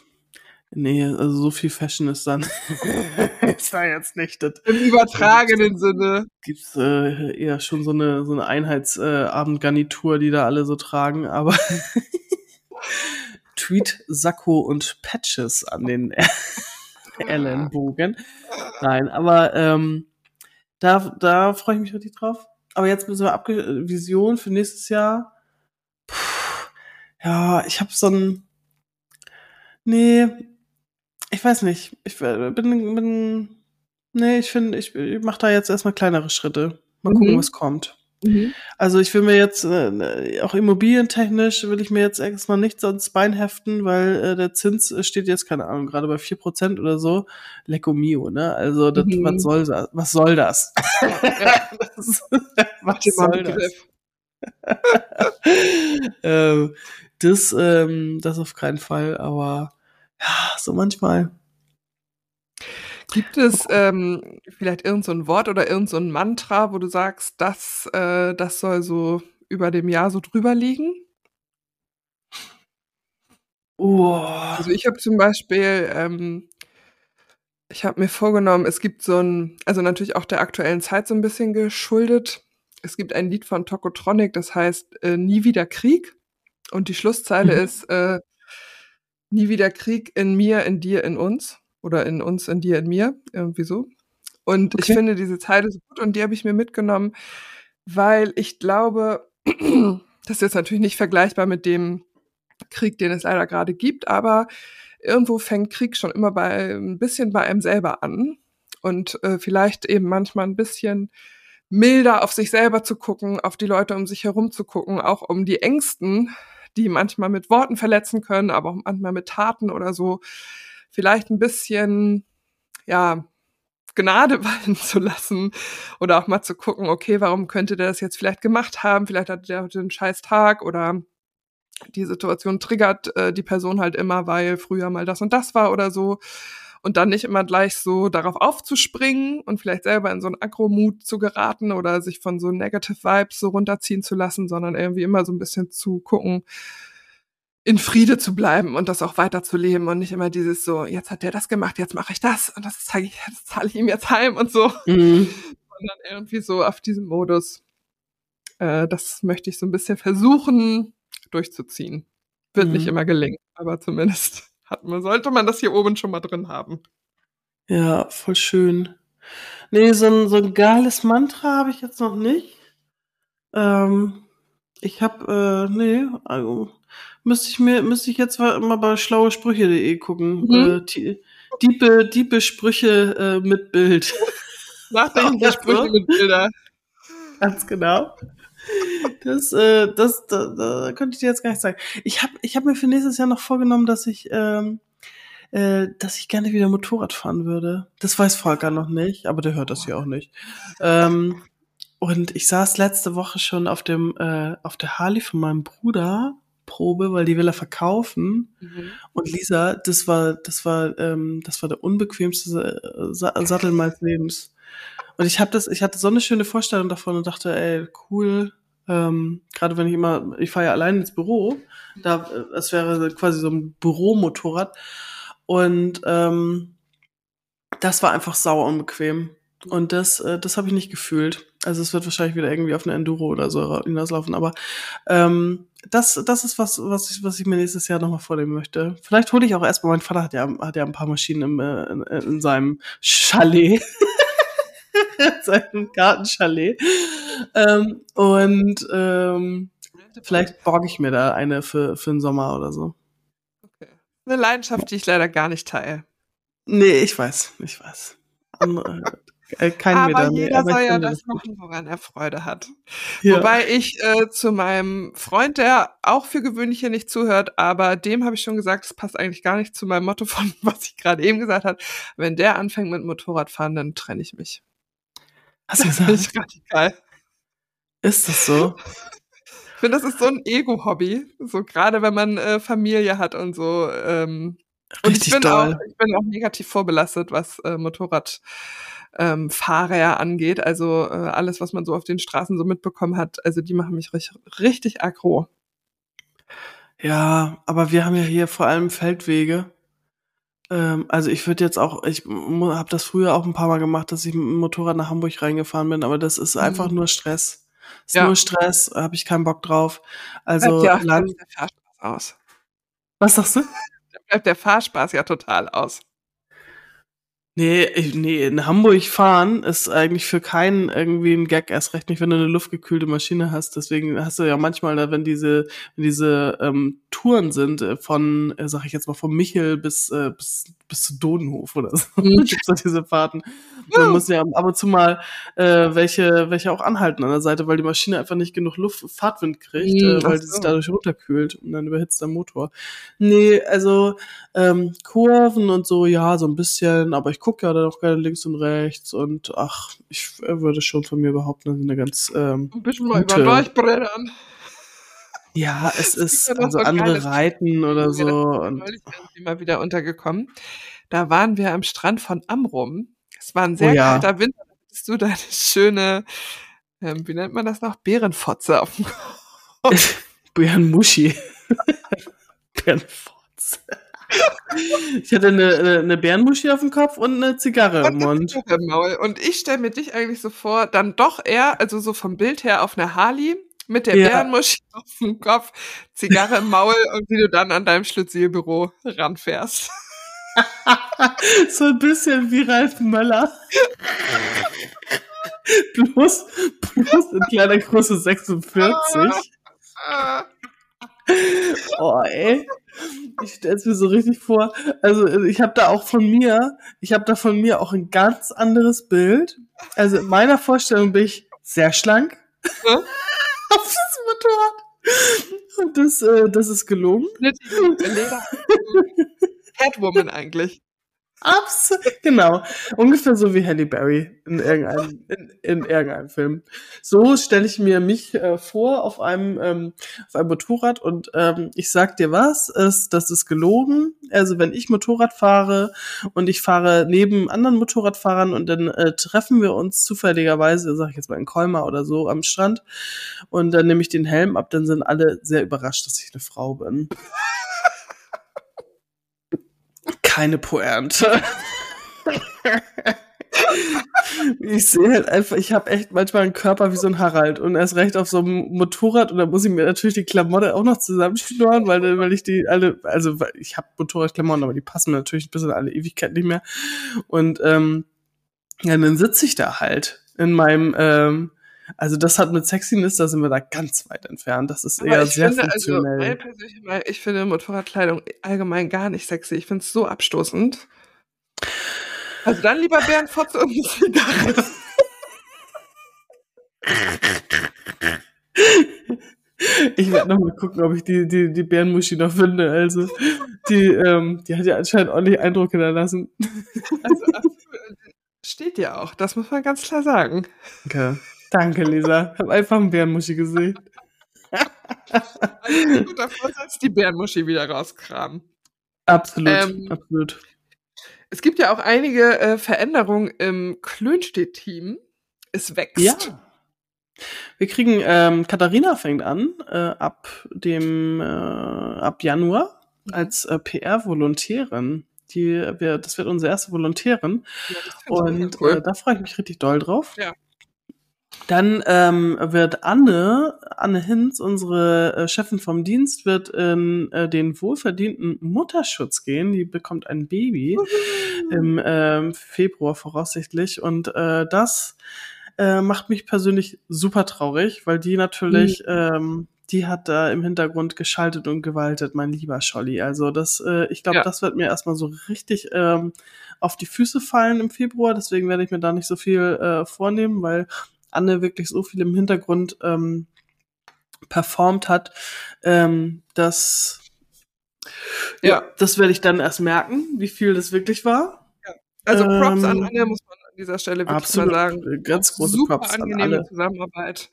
nee, also so viel Fashion ist dann, (laughs) ist da jetzt nicht. Das Im übertragenen Sinne. gibt's äh, eher schon so eine, so eine Einheitsabendgarnitur, äh, Abendgarnitur, die da alle so tragen, aber (laughs) Tweet, Sakko und Patches an den (laughs) Ellenbogen. Nein, aber ähm, da, da freue ich mich richtig drauf. Aber jetzt mit so einer Abge Vision für nächstes Jahr. Puh, ja, ich habe so ein. Nee, ich weiß nicht. Ich äh, bin, bin nee, ich finde, ich, ich mache da jetzt erstmal kleinere Schritte. Mal gucken, Mhm. was kommt. Mhm. Also ich will mir jetzt, äh, auch immobilientechnisch will ich mir jetzt erstmal nichts ans Bein heften, weil äh, der Zins steht jetzt, keine Ahnung, gerade bei 4% oder so. Lecco mio, ne? Also das, Mhm. was soll das? Was soll das? (laughs) das was soll das? (laughs) Ähm, das, ähm, das auf keinen Fall, aber ja, so manchmal. Gibt es ähm, vielleicht irgend so ein Wort oder irgend so ein Mantra, wo du sagst, das, äh, das soll so über dem Jahr so drüber liegen? Oh. Also ich habe zum Beispiel, ähm, ich habe mir vorgenommen, es gibt so ein, also natürlich auch der aktuellen Zeit so ein bisschen geschuldet. Es gibt ein Lied von Tokotronic, das heißt äh, Nie wieder Krieg. Und die Schlusszeile Mhm. ist äh, Nie wieder Krieg in mir, in dir, in uns. Oder in uns, in dir, in mir. Irgendwie so. Und ich Okay. finde diese Zeile so gut und die habe ich mir mitgenommen, weil ich glaube, (clears throat) das ist jetzt natürlich nicht vergleichbar mit dem Krieg, den es leider gerade gibt, aber irgendwo fängt Krieg schon immer bei ein bisschen bei einem selber an und äh, vielleicht eben manchmal ein bisschen milder auf sich selber zu gucken, auf die Leute um sich herum zu gucken, auch um die Ängsten, die manchmal mit Worten verletzen können, aber auch manchmal mit Taten oder so, vielleicht ein bisschen, ja, Gnade (laughs) walten zu lassen oder auch mal zu gucken, okay, warum könnte der das jetzt vielleicht gemacht haben? Vielleicht hat der heute einen scheiß Tag oder die Situation triggert äh, die Person halt immer, weil früher mal das und das war oder so. Und dann nicht immer gleich so darauf aufzuspringen und vielleicht selber in so einen Aggro-Mut zu geraten oder sich von so Negative Vibes so runterziehen zu lassen, sondern irgendwie immer so ein bisschen zu gucken, in Friede zu bleiben und das auch weiterzuleben und nicht immer dieses so, jetzt hat der das gemacht, jetzt mache ich das und das zeige ich, das zahle ich ihm jetzt heim und so, Mhm. (laughs) sondern irgendwie so auf diesem Modus. Äh, das möchte ich so ein bisschen versuchen durchzuziehen. Wird nicht Mhm. immer gelingen, aber zumindest hat man, sollte man das hier oben schon mal drin haben. Ja, voll schön. Nee, so ein, so ein geiles Mantra habe ich jetzt noch nicht. Ähm, ich habe, äh, nee, also, müsste ich mir, müsste ich jetzt mal bei schlauesprüche.de gucken. Mhm. Äh, die, diepe, diepe Sprüche äh, mit Bild. Nachdenkliche (laughs) Sprüche mit Bilder. Ganz genau. Das, äh, das, da, da könnte ich dir jetzt gar nicht sagen. Ich habe ich hab mir für nächstes Jahr noch vorgenommen, dass ich, ähm, äh, dass ich gerne wieder Motorrad fahren würde. Das weiß Volker noch nicht, aber der hört das ja auch nicht. Ähm, und ich saß letzte Woche schon auf dem, äh, auf der Harley von meinem Bruder. Mutprobe, weil die will er verkaufen. Mhm. Und Lisa, das war, das war, ähm, das war der unbequemste Sa Sattel meines Lebens. Und ich habe das, ich hatte so eine schöne Vorstellung davon und dachte, ey, cool. Ähm, Gerade wenn ich immer, ich fahre ja allein ins Büro, da, es wäre quasi so ein Büromotorrad. Und ähm, das war einfach sauer unbequem. Und das, äh, das habe ich nicht gefühlt. Also es wird wahrscheinlich wieder irgendwie auf eine Enduro oder so hinauslaufen. Aber ähm, das, das ist was, was ich, was ich mir nächstes Jahr nochmal vornehmen möchte. Vielleicht hole ich auch erstmal, mein Vater hat ja, hat ja ein paar Maschinen im, äh, in, in seinem Chalet. (laughs) seinem Gartenchalet. Ähm, und ähm, vielleicht borge ich mir da eine für, für den Sommer oder so. Okay. Eine Leidenschaft, die ich leider gar nicht teile. Nee, ich weiß, ich weiß. Andere, äh, kein aber Meter, jeder soll ja das machen, woran er Freude hat. Ja. Wobei ich äh, zu meinem Freund, der auch für gewöhnlich hier nicht zuhört, aber dem habe ich schon gesagt, das passt eigentlich gar nicht zu meinem Motto von, (laughs) was ich gerade eben gesagt habe. Wenn der anfängt mit Motorradfahren, dann trenne ich mich. Hast du gesagt? Das ist radikal. Ist das so? Ich finde, das ist so ein Ego-Hobby. So gerade wenn man äh, Familie hat und so. Ähm, und ich bin, doll. auch, ich bin auch negativ vorbelastet, was äh, Motorrad ähm, Fahrer angeht. Also äh, alles, was man so auf den Straßen so mitbekommen hat, also die machen mich richtig, richtig aggro. Ja, aber wir haben ja hier vor allem Feldwege. Ähm, also ich würde jetzt auch, ich habe das früher auch ein paar Mal gemacht, dass ich mit dem Motorrad nach Hamburg reingefahren bin, aber das ist mhm. einfach nur Stress. Ist ja. nur Stress, habe ich keinen Bock drauf. Also ja, Land der Fahrspaß aus. Was sagst du? Da bleibt der Fahrspaß ja total aus. Nee, ich, nee, in Hamburg fahren ist eigentlich für keinen irgendwie ein Gag, erst recht nicht, wenn du eine luftgekühlte Maschine hast. Deswegen hast du ja manchmal, wenn diese, wenn diese ähm, Touren sind, äh, von, äh, sag ich jetzt mal, von Michel bis, äh, bis, bis zu Dodenhof oder so, mhm. (laughs) gibt's da diese Fahrten. Man muss ja ab und zu mal äh, welche, welche auch anhalten an der Seite, weil die Maschine einfach nicht genug Luft, Fahrtwind kriegt, mhm, äh, weil sie sich dadurch runterkühlt und dann überhitzt der Motor. Nee, also ähm, Kurven und so, ja, so ein bisschen, aber ich gucke ja dann auch gerne links und rechts und ach, ich äh, würde schon von mir behaupten, das ist eine ganz ähm, Ein bisschen mal über Durchbrettern. Ja, es ist ja also so andere Reiten oder so. Und neulich mal wieder untergekommen. Da waren wir am Strand von Amrum. Es war ein sehr oh, ja. kalter Winter. Da hattest du (laughs) deine schöne, ähm, wie nennt man das noch? Bärenfotze auf dem Kopf. (laughs) Bärenmuschi. (laughs) Bärenfotze. Ich hatte eine, eine Bärenmuschi auf dem Kopf und eine Zigarre und im Mund. Zigarre im Maul. Und ich stelle mir dich eigentlich so vor, dann doch eher, also so vom Bild her auf einer Harley mit der ja. Bärenmuschi auf dem Kopf, Zigarre im Maul (laughs) und wie du dann an deinem Schlüsselbüro ranfährst. (laughs) so ein bisschen wie Ralf Möller. (laughs) bloß, bloß in kleiner Größe 46. oh, ey. Ich stell's mir so richtig vor. Also ich habe da auch von mir, ich habe da von mir auch ein ganz anderes Bild. Also in meiner Vorstellung bin ich sehr schlank? (laughs) auf diesem Motorrad. Und das, äh, das ist gelungen. (laughs) Catwoman eigentlich. Absolut, genau. Ungefähr so wie Halle Berry in irgendeinem, in, in irgendeinem Film. So stelle ich mir mich äh, vor auf einem, ähm, auf einem Motorrad und ähm, ich sag dir was, ist, das ist gelogen. Also wenn ich Motorrad fahre und ich fahre neben anderen Motorradfahrern und dann äh, treffen wir uns zufälligerweise, sag ich jetzt mal in Colmar oder so, am Strand und dann nehme ich den Helm ab, dann sind alle sehr überrascht, dass ich eine Frau bin keine Pointe. (laughs) ich sehe halt einfach, ich habe echt manchmal einen Körper wie so ein Harald und erst recht auf so einem Motorrad und da muss ich mir natürlich die Klamotte auch noch zusammenschnurren, weil, weil ich die alle, also ich habe Motorradklamotten, aber die passen mir natürlich bis in alle Ewigkeit nicht mehr. Und ähm, ja, dann sitze ich da halt in meinem ähm, also das hat mit Sexiness, da sind wir da ganz weit entfernt. Das ist eher sehr finde, also funktionell. Also, ich finde Motorradkleidung allgemein gar nicht sexy. Ich finde es so abstoßend. Also dann lieber Bärenfotze und eine (laughs) Zigarre. Ich werde noch mal gucken, ob ich die, die, die Bärenmuschi noch finde. Also, die, ähm, die hat ja anscheinend ordentlich Eindruck hinterlassen. Also, steht ja auch, das muss man ganz klar sagen. Okay. Danke, Lisa. Ich habe einfach ein Bärenmuschi gesehen. Also guter Vorsatz, die Bärenmuschi wieder rauskramen. Absolut, Ähm, absolut. Es gibt ja auch einige äh, Veränderungen im Klönstedt-Team. Es wächst. Ja. Wir kriegen, ähm, Katharina fängt an, äh, ab dem, äh, ab Januar als äh, PR-Volontärin. Die, wir, das wird unsere erste Volontärin. Ja, Und cool. äh, da freue ich mich richtig doll drauf. Ja. Dann ähm, wird Anne, Anne Hinz, unsere äh, Chefin vom Dienst, wird in äh, den wohlverdienten Mutterschutz gehen. Die bekommt ein Baby im ähm, Februar voraussichtlich. Und äh, das äh, macht mich persönlich super traurig, weil die natürlich, ähm, die hat da im Hintergrund geschaltet und gewaltet, mein lieber Scholli. Also das, äh, ich glaube, Ja. das wird mir erstmal so richtig ähm, auf die Füße fallen im Februar. Deswegen werde ich mir da nicht so viel äh, vornehmen, weil Anne wirklich so viel im Hintergrund ähm, performt hat, ähm, dass ja. Ja. das werde ich dann erst merken, wie viel das wirklich war. Also Props an Ähm, Anne, muss man an dieser Stelle wirklich absolut. mal sagen. Ganz große Super Props an angenehme alle. Zusammenarbeit.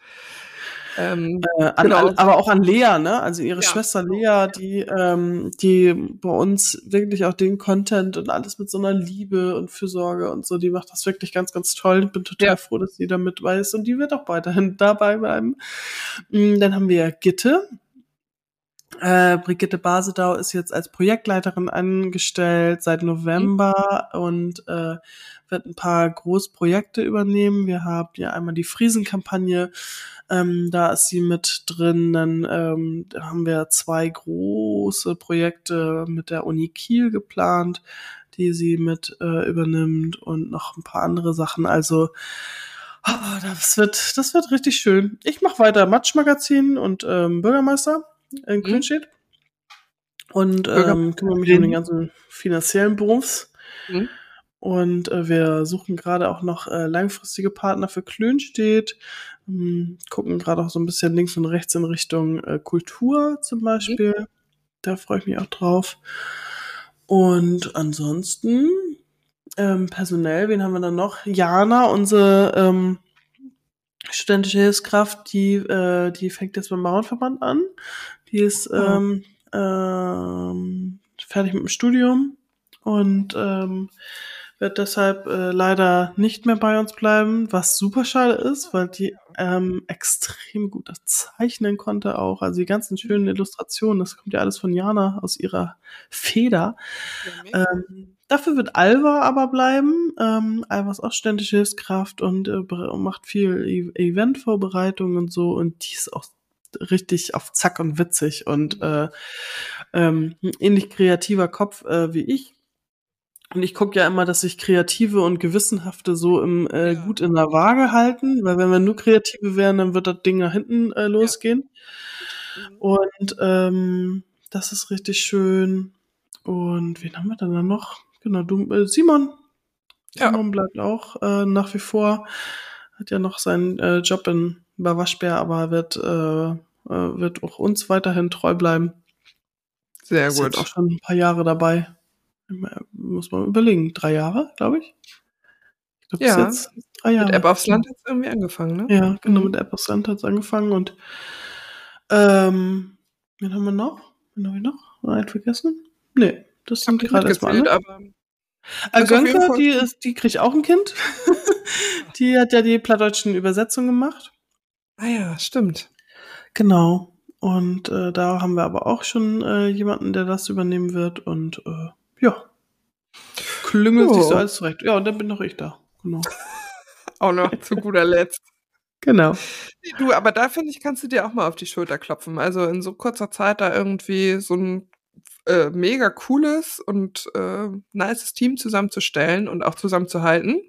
Ähm, Äh, an, Genau. an, aber auch an Lea, ne? Also ihre Ja. Schwester Lea, die, ähm, die bei uns wirklich auch den Content und alles mit so einer Liebe und Fürsorge und so, die macht das wirklich ganz, ganz toll. Ich bin total Ja. froh, dass sie da mit weiß und die wird auch weiterhin (laughs) dabei bleiben. Mm, Dann haben wir Gitte. Äh, Brigitte Basedau ist jetzt als Projektleiterin angestellt seit November und äh, wird ein paar Großprojekte übernehmen. Wir haben ja einmal die Friesenkampagne, ähm, da ist sie mit drin. Dann ähm, haben wir zwei große Projekte mit der Uni Kiel geplant, die sie mit äh, übernimmt und noch ein paar andere Sachen. Also ah, das wird, das wird richtig schön. Ich mache weiter Matschmagazin und ähm, Bürgermeister in Mhm. Grünstedt und Bürger- ähm, kümmere mich um den ganzen finanziellen Berufs. Mhm. Und äh, wir suchen gerade auch noch äh, langfristige Partner für Klönstedt. Ähm, gucken gerade auch so ein bisschen links und rechts in Richtung äh, Kultur zum Beispiel. Da freue ich mich auch drauf. Und ansonsten ähm, personell, wen haben wir dann noch? Jana, unsere ähm, studentische Hilfskraft, die, äh, die fängt jetzt beim Bauernverband an. Die ist Oh. ähm, ähm, fertig mit dem Studium und ähm, wird deshalb äh, leider nicht mehr bei uns bleiben, was super schade ist, weil die ähm, extrem gut das zeichnen konnte auch. Also die ganzen schönen Illustrationen, das kommt ja alles von Jana aus ihrer Feder. Ähm, dafür wird Alva aber bleiben. Ähm, Alva ist auch ständische Hilfskraft und äh, macht viel e Eventvorbereitung und so und die ist auch richtig auf Zack und witzig und äh, ähm, ein ähnlich kreativer Kopf äh, wie ich. Und ich gucke ja immer, dass sich Kreative und Gewissenhafte so im äh, Ja. gut in der Waage halten, weil wenn wir nur Kreative wären, dann wird das Ding nach hinten äh, losgehen. Mhm. Und ähm, das ist richtig schön. Und wen haben wir denn da noch? Genau, du, äh, Simon. Ja. Simon bleibt auch äh, nach wie vor. Hat ja noch seinen äh, Job in bei Waschbär, aber wird, äh, äh, wird auch uns weiterhin treu bleiben. Sehr Ist gut. jetzt auch schon ein paar Jahre dabei. Muss man überlegen. Drei Jahre, glaube ich. Ich glaube, Ja. jetzt drei Jahre. Mit App aufs Land hat es irgendwie angefangen, ne? Ja, genau, Mhm. mit App aufs Land hat es angefangen und ähm, wen haben wir noch? Wen haben wir noch? Einen vergessen? Nee, das sind gerade erstmal alle. aber Äh, ist Gönke, die, ist, die kriegt auch ein Kind. (laughs) die hat ja die plattdeutschen Übersetzungen gemacht. Ah ja, stimmt. Genau. Und äh, da haben wir aber auch schon äh, jemanden, der das übernehmen wird. Und äh, ja, klüngelt Jo. sich so alles zurecht. Ja, und dann bin noch ich da. Genau. (laughs) Auch noch zu guter Letzt. genau. Du, aber da finde ich, kannst du dir auch mal auf die Schulter klopfen. Also in so kurzer Zeit da irgendwie so ein äh, mega cooles und äh, nices Team zusammenzustellen und auch zusammenzuhalten.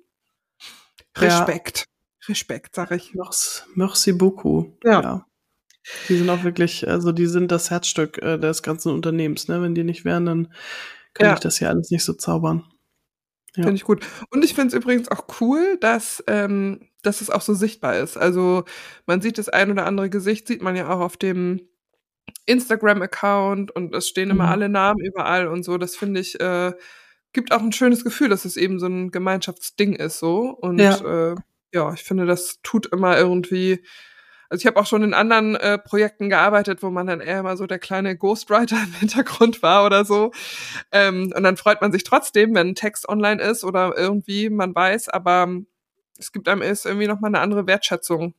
Respekt. Respekt, sag ich. Merci, merci beaucoup. Ja. Die sind auch wirklich, also die sind das Herzstück äh, des ganzen Unternehmens. Ne? Wenn die nicht wären, dann könnte Ja. ich das hier alles nicht so zaubern. Ja. Finde ich gut. Und ich finde es übrigens auch cool, dass, ähm, dass es auch so sichtbar ist. Also man sieht das ein oder andere Gesicht, sieht man ja auch auf dem Instagram-Account und es stehen immer Mhm. alle Namen überall und so. Das finde ich, äh, gibt auch ein schönes Gefühl, dass es eben so ein Gemeinschaftsding ist so. Und Ja. äh, ja, ich finde, das tut immer irgendwie, Also ich habe auch schon in anderen äh, Projekten gearbeitet, wo man dann eher mal so der kleine Ghostwriter im (laughs) Hintergrund war oder so. Ähm, und dann freut man sich trotzdem, wenn ein Text online ist oder irgendwie man weiß, aber es gibt einem ist irgendwie nochmal eine andere Wertschätzung.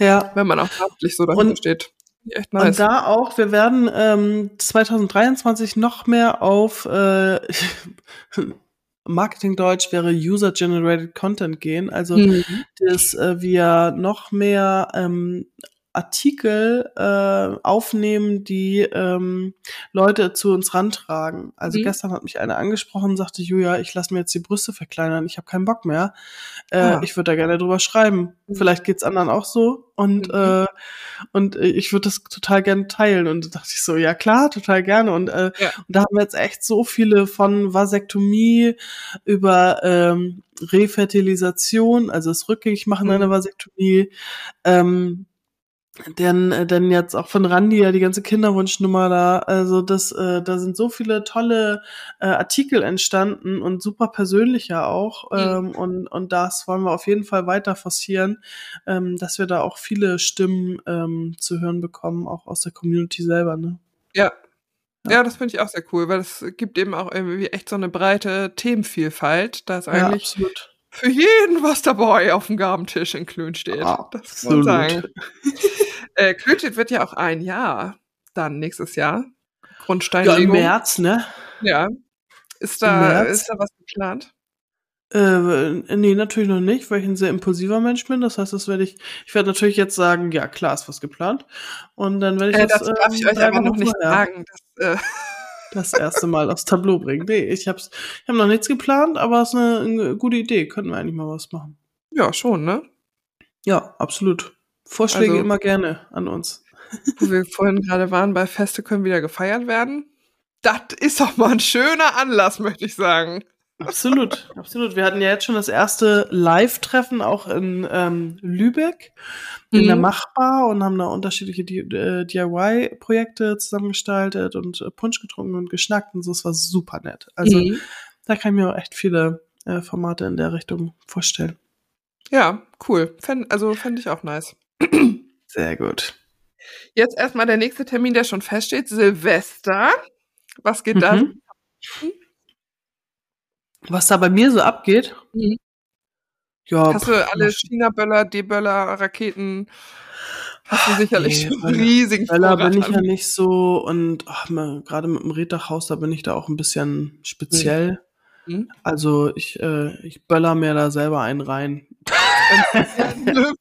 Ja. Wenn man auch wirklich so dahinter und, steht. Echt nice. Und da auch, wir werden ähm, 2023 noch mehr auf äh, (laughs) Marketing-Deutsch wäre User-Generated Content gehen. Also, mhm. dass äh, wir noch mehr ähm, Artikel äh, aufnehmen, die ähm, Leute zu uns rantragen. Also mhm. gestern hat mich einer angesprochen und sagte, Julia, ich lasse mir jetzt die Brüste verkleinern, ich habe keinen Bock mehr. Äh, ah. Ich würde da gerne drüber schreiben. Mhm. Vielleicht geht's anderen auch so. Und, mhm. äh, und ich würde das total gerne teilen. Und da dachte ich so, ja klar, total gerne. Und, äh, ja. und da haben wir jetzt echt so viele von Vasektomie über ähm, Refertilisation, also das Rückgängigmachen mhm. einer Vasektomie, ähm, denn, äh, denn jetzt auch von Randy ja die ganze Kinderwunschnummer da, also das, äh, da sind so viele tolle äh, Artikel entstanden und super persönlicher auch. Mhm. Ähm, und, und das wollen wir auf jeden Fall weiter forcieren, ähm, dass wir da auch viele Stimmen ähm, zu hören bekommen, auch aus der Community selber. Ne? Ja. Ja, das finde ich auch sehr cool, weil es gibt eben auch irgendwie echt so eine breite Themenvielfalt. Da ist eigentlich ja, für jeden was dabei auf dem Gabentisch in Klön steht. Ah, das muss man sagen. Äh, Klön steht wird ja auch ein Jahr dann nächstes Jahr. Grundsteinlegung. Ja, im März, ne? Ja. Ist da, ist da was geplant? Äh, nee, natürlich noch nicht, weil ich ein sehr impulsiver Mensch bin. Das heißt, das werde ich, ich werde natürlich jetzt sagen, ja, klar ist was geplant. Und dann werde ich äh, das, das darf ich ähm, euch aber noch nicht sagen. Das, äh (laughs) das erste Mal aufs Tableau bringen. Nee, ich hab's, ich habe noch nichts geplant, aber es ist eine, eine, gute Idee. Könnten wir eigentlich mal was machen. Ja, schon, ne? Ja, absolut. Vorschläge also, immer gerne an uns. Wo wir (laughs) vorhin gerade waren, bei Feste können wieder gefeiert werden. Das ist doch mal ein schöner Anlass, möchte ich sagen. Absolut, absolut. Wir hatten ja jetzt schon das erste Live-Treffen auch in ähm, Lübeck in mhm. der Machbar und haben da unterschiedliche äh, DIY-Projekte zusammengestaltet und äh, Punsch getrunken und geschnackt und so. Es war super nett. Also mhm. da kann ich mir auch echt viele äh, Formate in der Richtung vorstellen. Ja, cool. Fänd, also fände ich auch nice. Sehr gut. Jetzt erstmal der nächste Termin, der schon feststeht, Silvester. Was geht mhm. da? Was da bei mir so abgeht? Mhm. Ja, Hast du alle China-Böller, D-Böller, Raketen? Hast du sicherlich nee, riesigen Böller bin ich ja nicht so und gerade mit dem Reddachhaus, da bin ich da auch ein bisschen speziell. Mhm. Mhm. Also ich, äh, ich böller mir da selber einen rein. (laughs)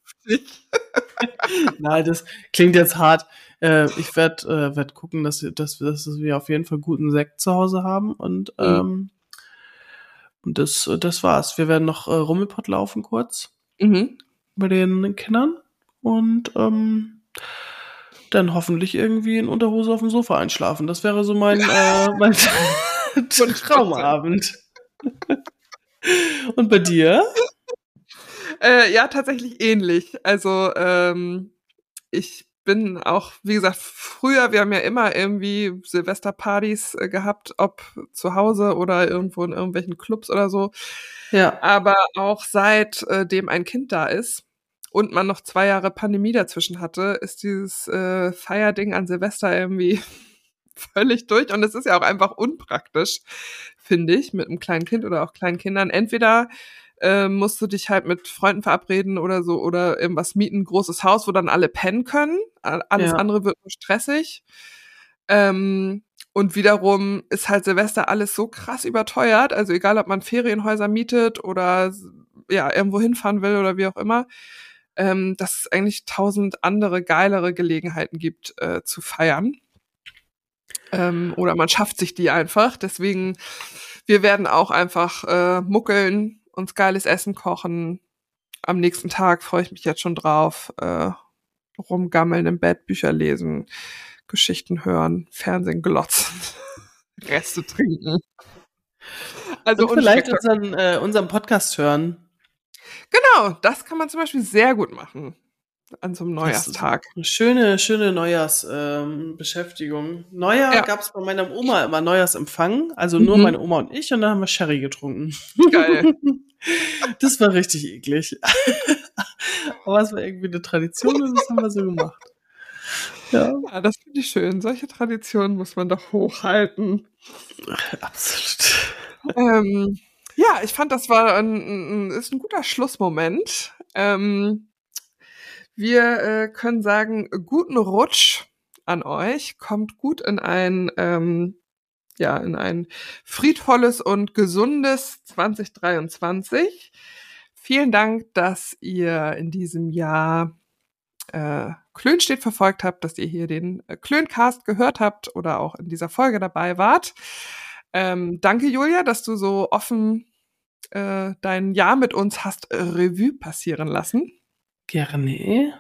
Nein, das klingt jetzt hart. Äh, ich werde äh, werd gucken, dass, dass, dass wir auf jeden Fall guten Sekt zu Hause haben und mhm. ähm, und das, das war's. Wir werden noch äh, Rummelpott laufen kurz. Mhm. Bei den Kindern. Und ähm, dann hoffentlich irgendwie in Unterhose auf dem Sofa einschlafen. Das wäre so mein, äh, (laughs) mein Traumabend. Und bei dir? Äh, ja, tatsächlich ähnlich. Also ähm, ich bin auch, wie gesagt, früher, wir haben ja immer irgendwie Silvesterpartys äh, gehabt, ob zu Hause oder irgendwo in irgendwelchen Clubs oder so. Ja. Aber auch seitdem äh, ein Kind da ist und man noch zwei Jahre Pandemie dazwischen hatte, ist dieses äh, Feierding an Silvester irgendwie (laughs) völlig durch. Und es ist ja auch einfach unpraktisch, finde ich, mit einem kleinen Kind oder auch kleinen Kindern. Entweder äh, musst du dich halt mit Freunden verabreden oder so oder irgendwas mieten, großes Haus, wo dann alle pennen können. Alles ja. andere wird nur stressig. Ähm, und wiederum ist halt Silvester alles so krass überteuert. Also egal, ob man Ferienhäuser mietet oder ja, irgendwo hinfahren will oder wie auch immer, ähm, dass es eigentlich tausend andere geilere Gelegenheiten gibt äh, zu feiern. Ähm, oder man schafft sich die einfach. Deswegen, wir werden auch einfach äh, muckeln uns geiles Essen kochen. Am nächsten Tag freue ich mich jetzt schon drauf. Äh, rumgammeln im Bett, Bücher lesen, Geschichten hören, Fernsehen glotzen, (laughs) Reste trinken. Also und vielleicht unseren, äh, unseren Podcast hören. Genau, das kann man zum Beispiel sehr gut machen an so einem Neujahrstag. Eine schöne, schöne Neujahrsbeschäftigung. Ähm, Neujahr ja. gab es bei meiner Oma immer Neujahrsempfang, also nur mhm. meine Oma und ich, und dann haben wir Sherry getrunken. Geil. (laughs) das war richtig eklig. (laughs) Aber es war irgendwie eine Tradition und das haben wir so gemacht. Ja, ja das finde ich schön. Solche Traditionen muss man doch hochhalten. Absolut. Ähm, ja, ich fand, das war ein, ein, ist ein guter Schlussmoment. Ähm, wir äh, können sagen, guten Rutsch an euch. Kommt gut in ein, ähm, ja, in ein friedvolles und gesundes 2023. Vielen Dank, dass ihr in diesem Jahr äh, Klönstedt verfolgt habt, dass ihr hier den äh, Klöncast gehört habt oder auch in dieser Folge dabei wart. Ähm, danke, Julia, dass du so offen äh, dein Jahr mit uns hast äh, Revue passieren lassen. Gerne.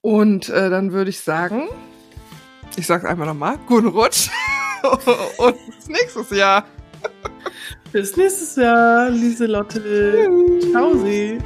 Und äh, dann würde ich sagen, ich sag's einfach nochmal, guten Rutsch (laughs) und bis nächstes Jahr. Bis nächstes Jahr, Lieselotte. Ciao, sie.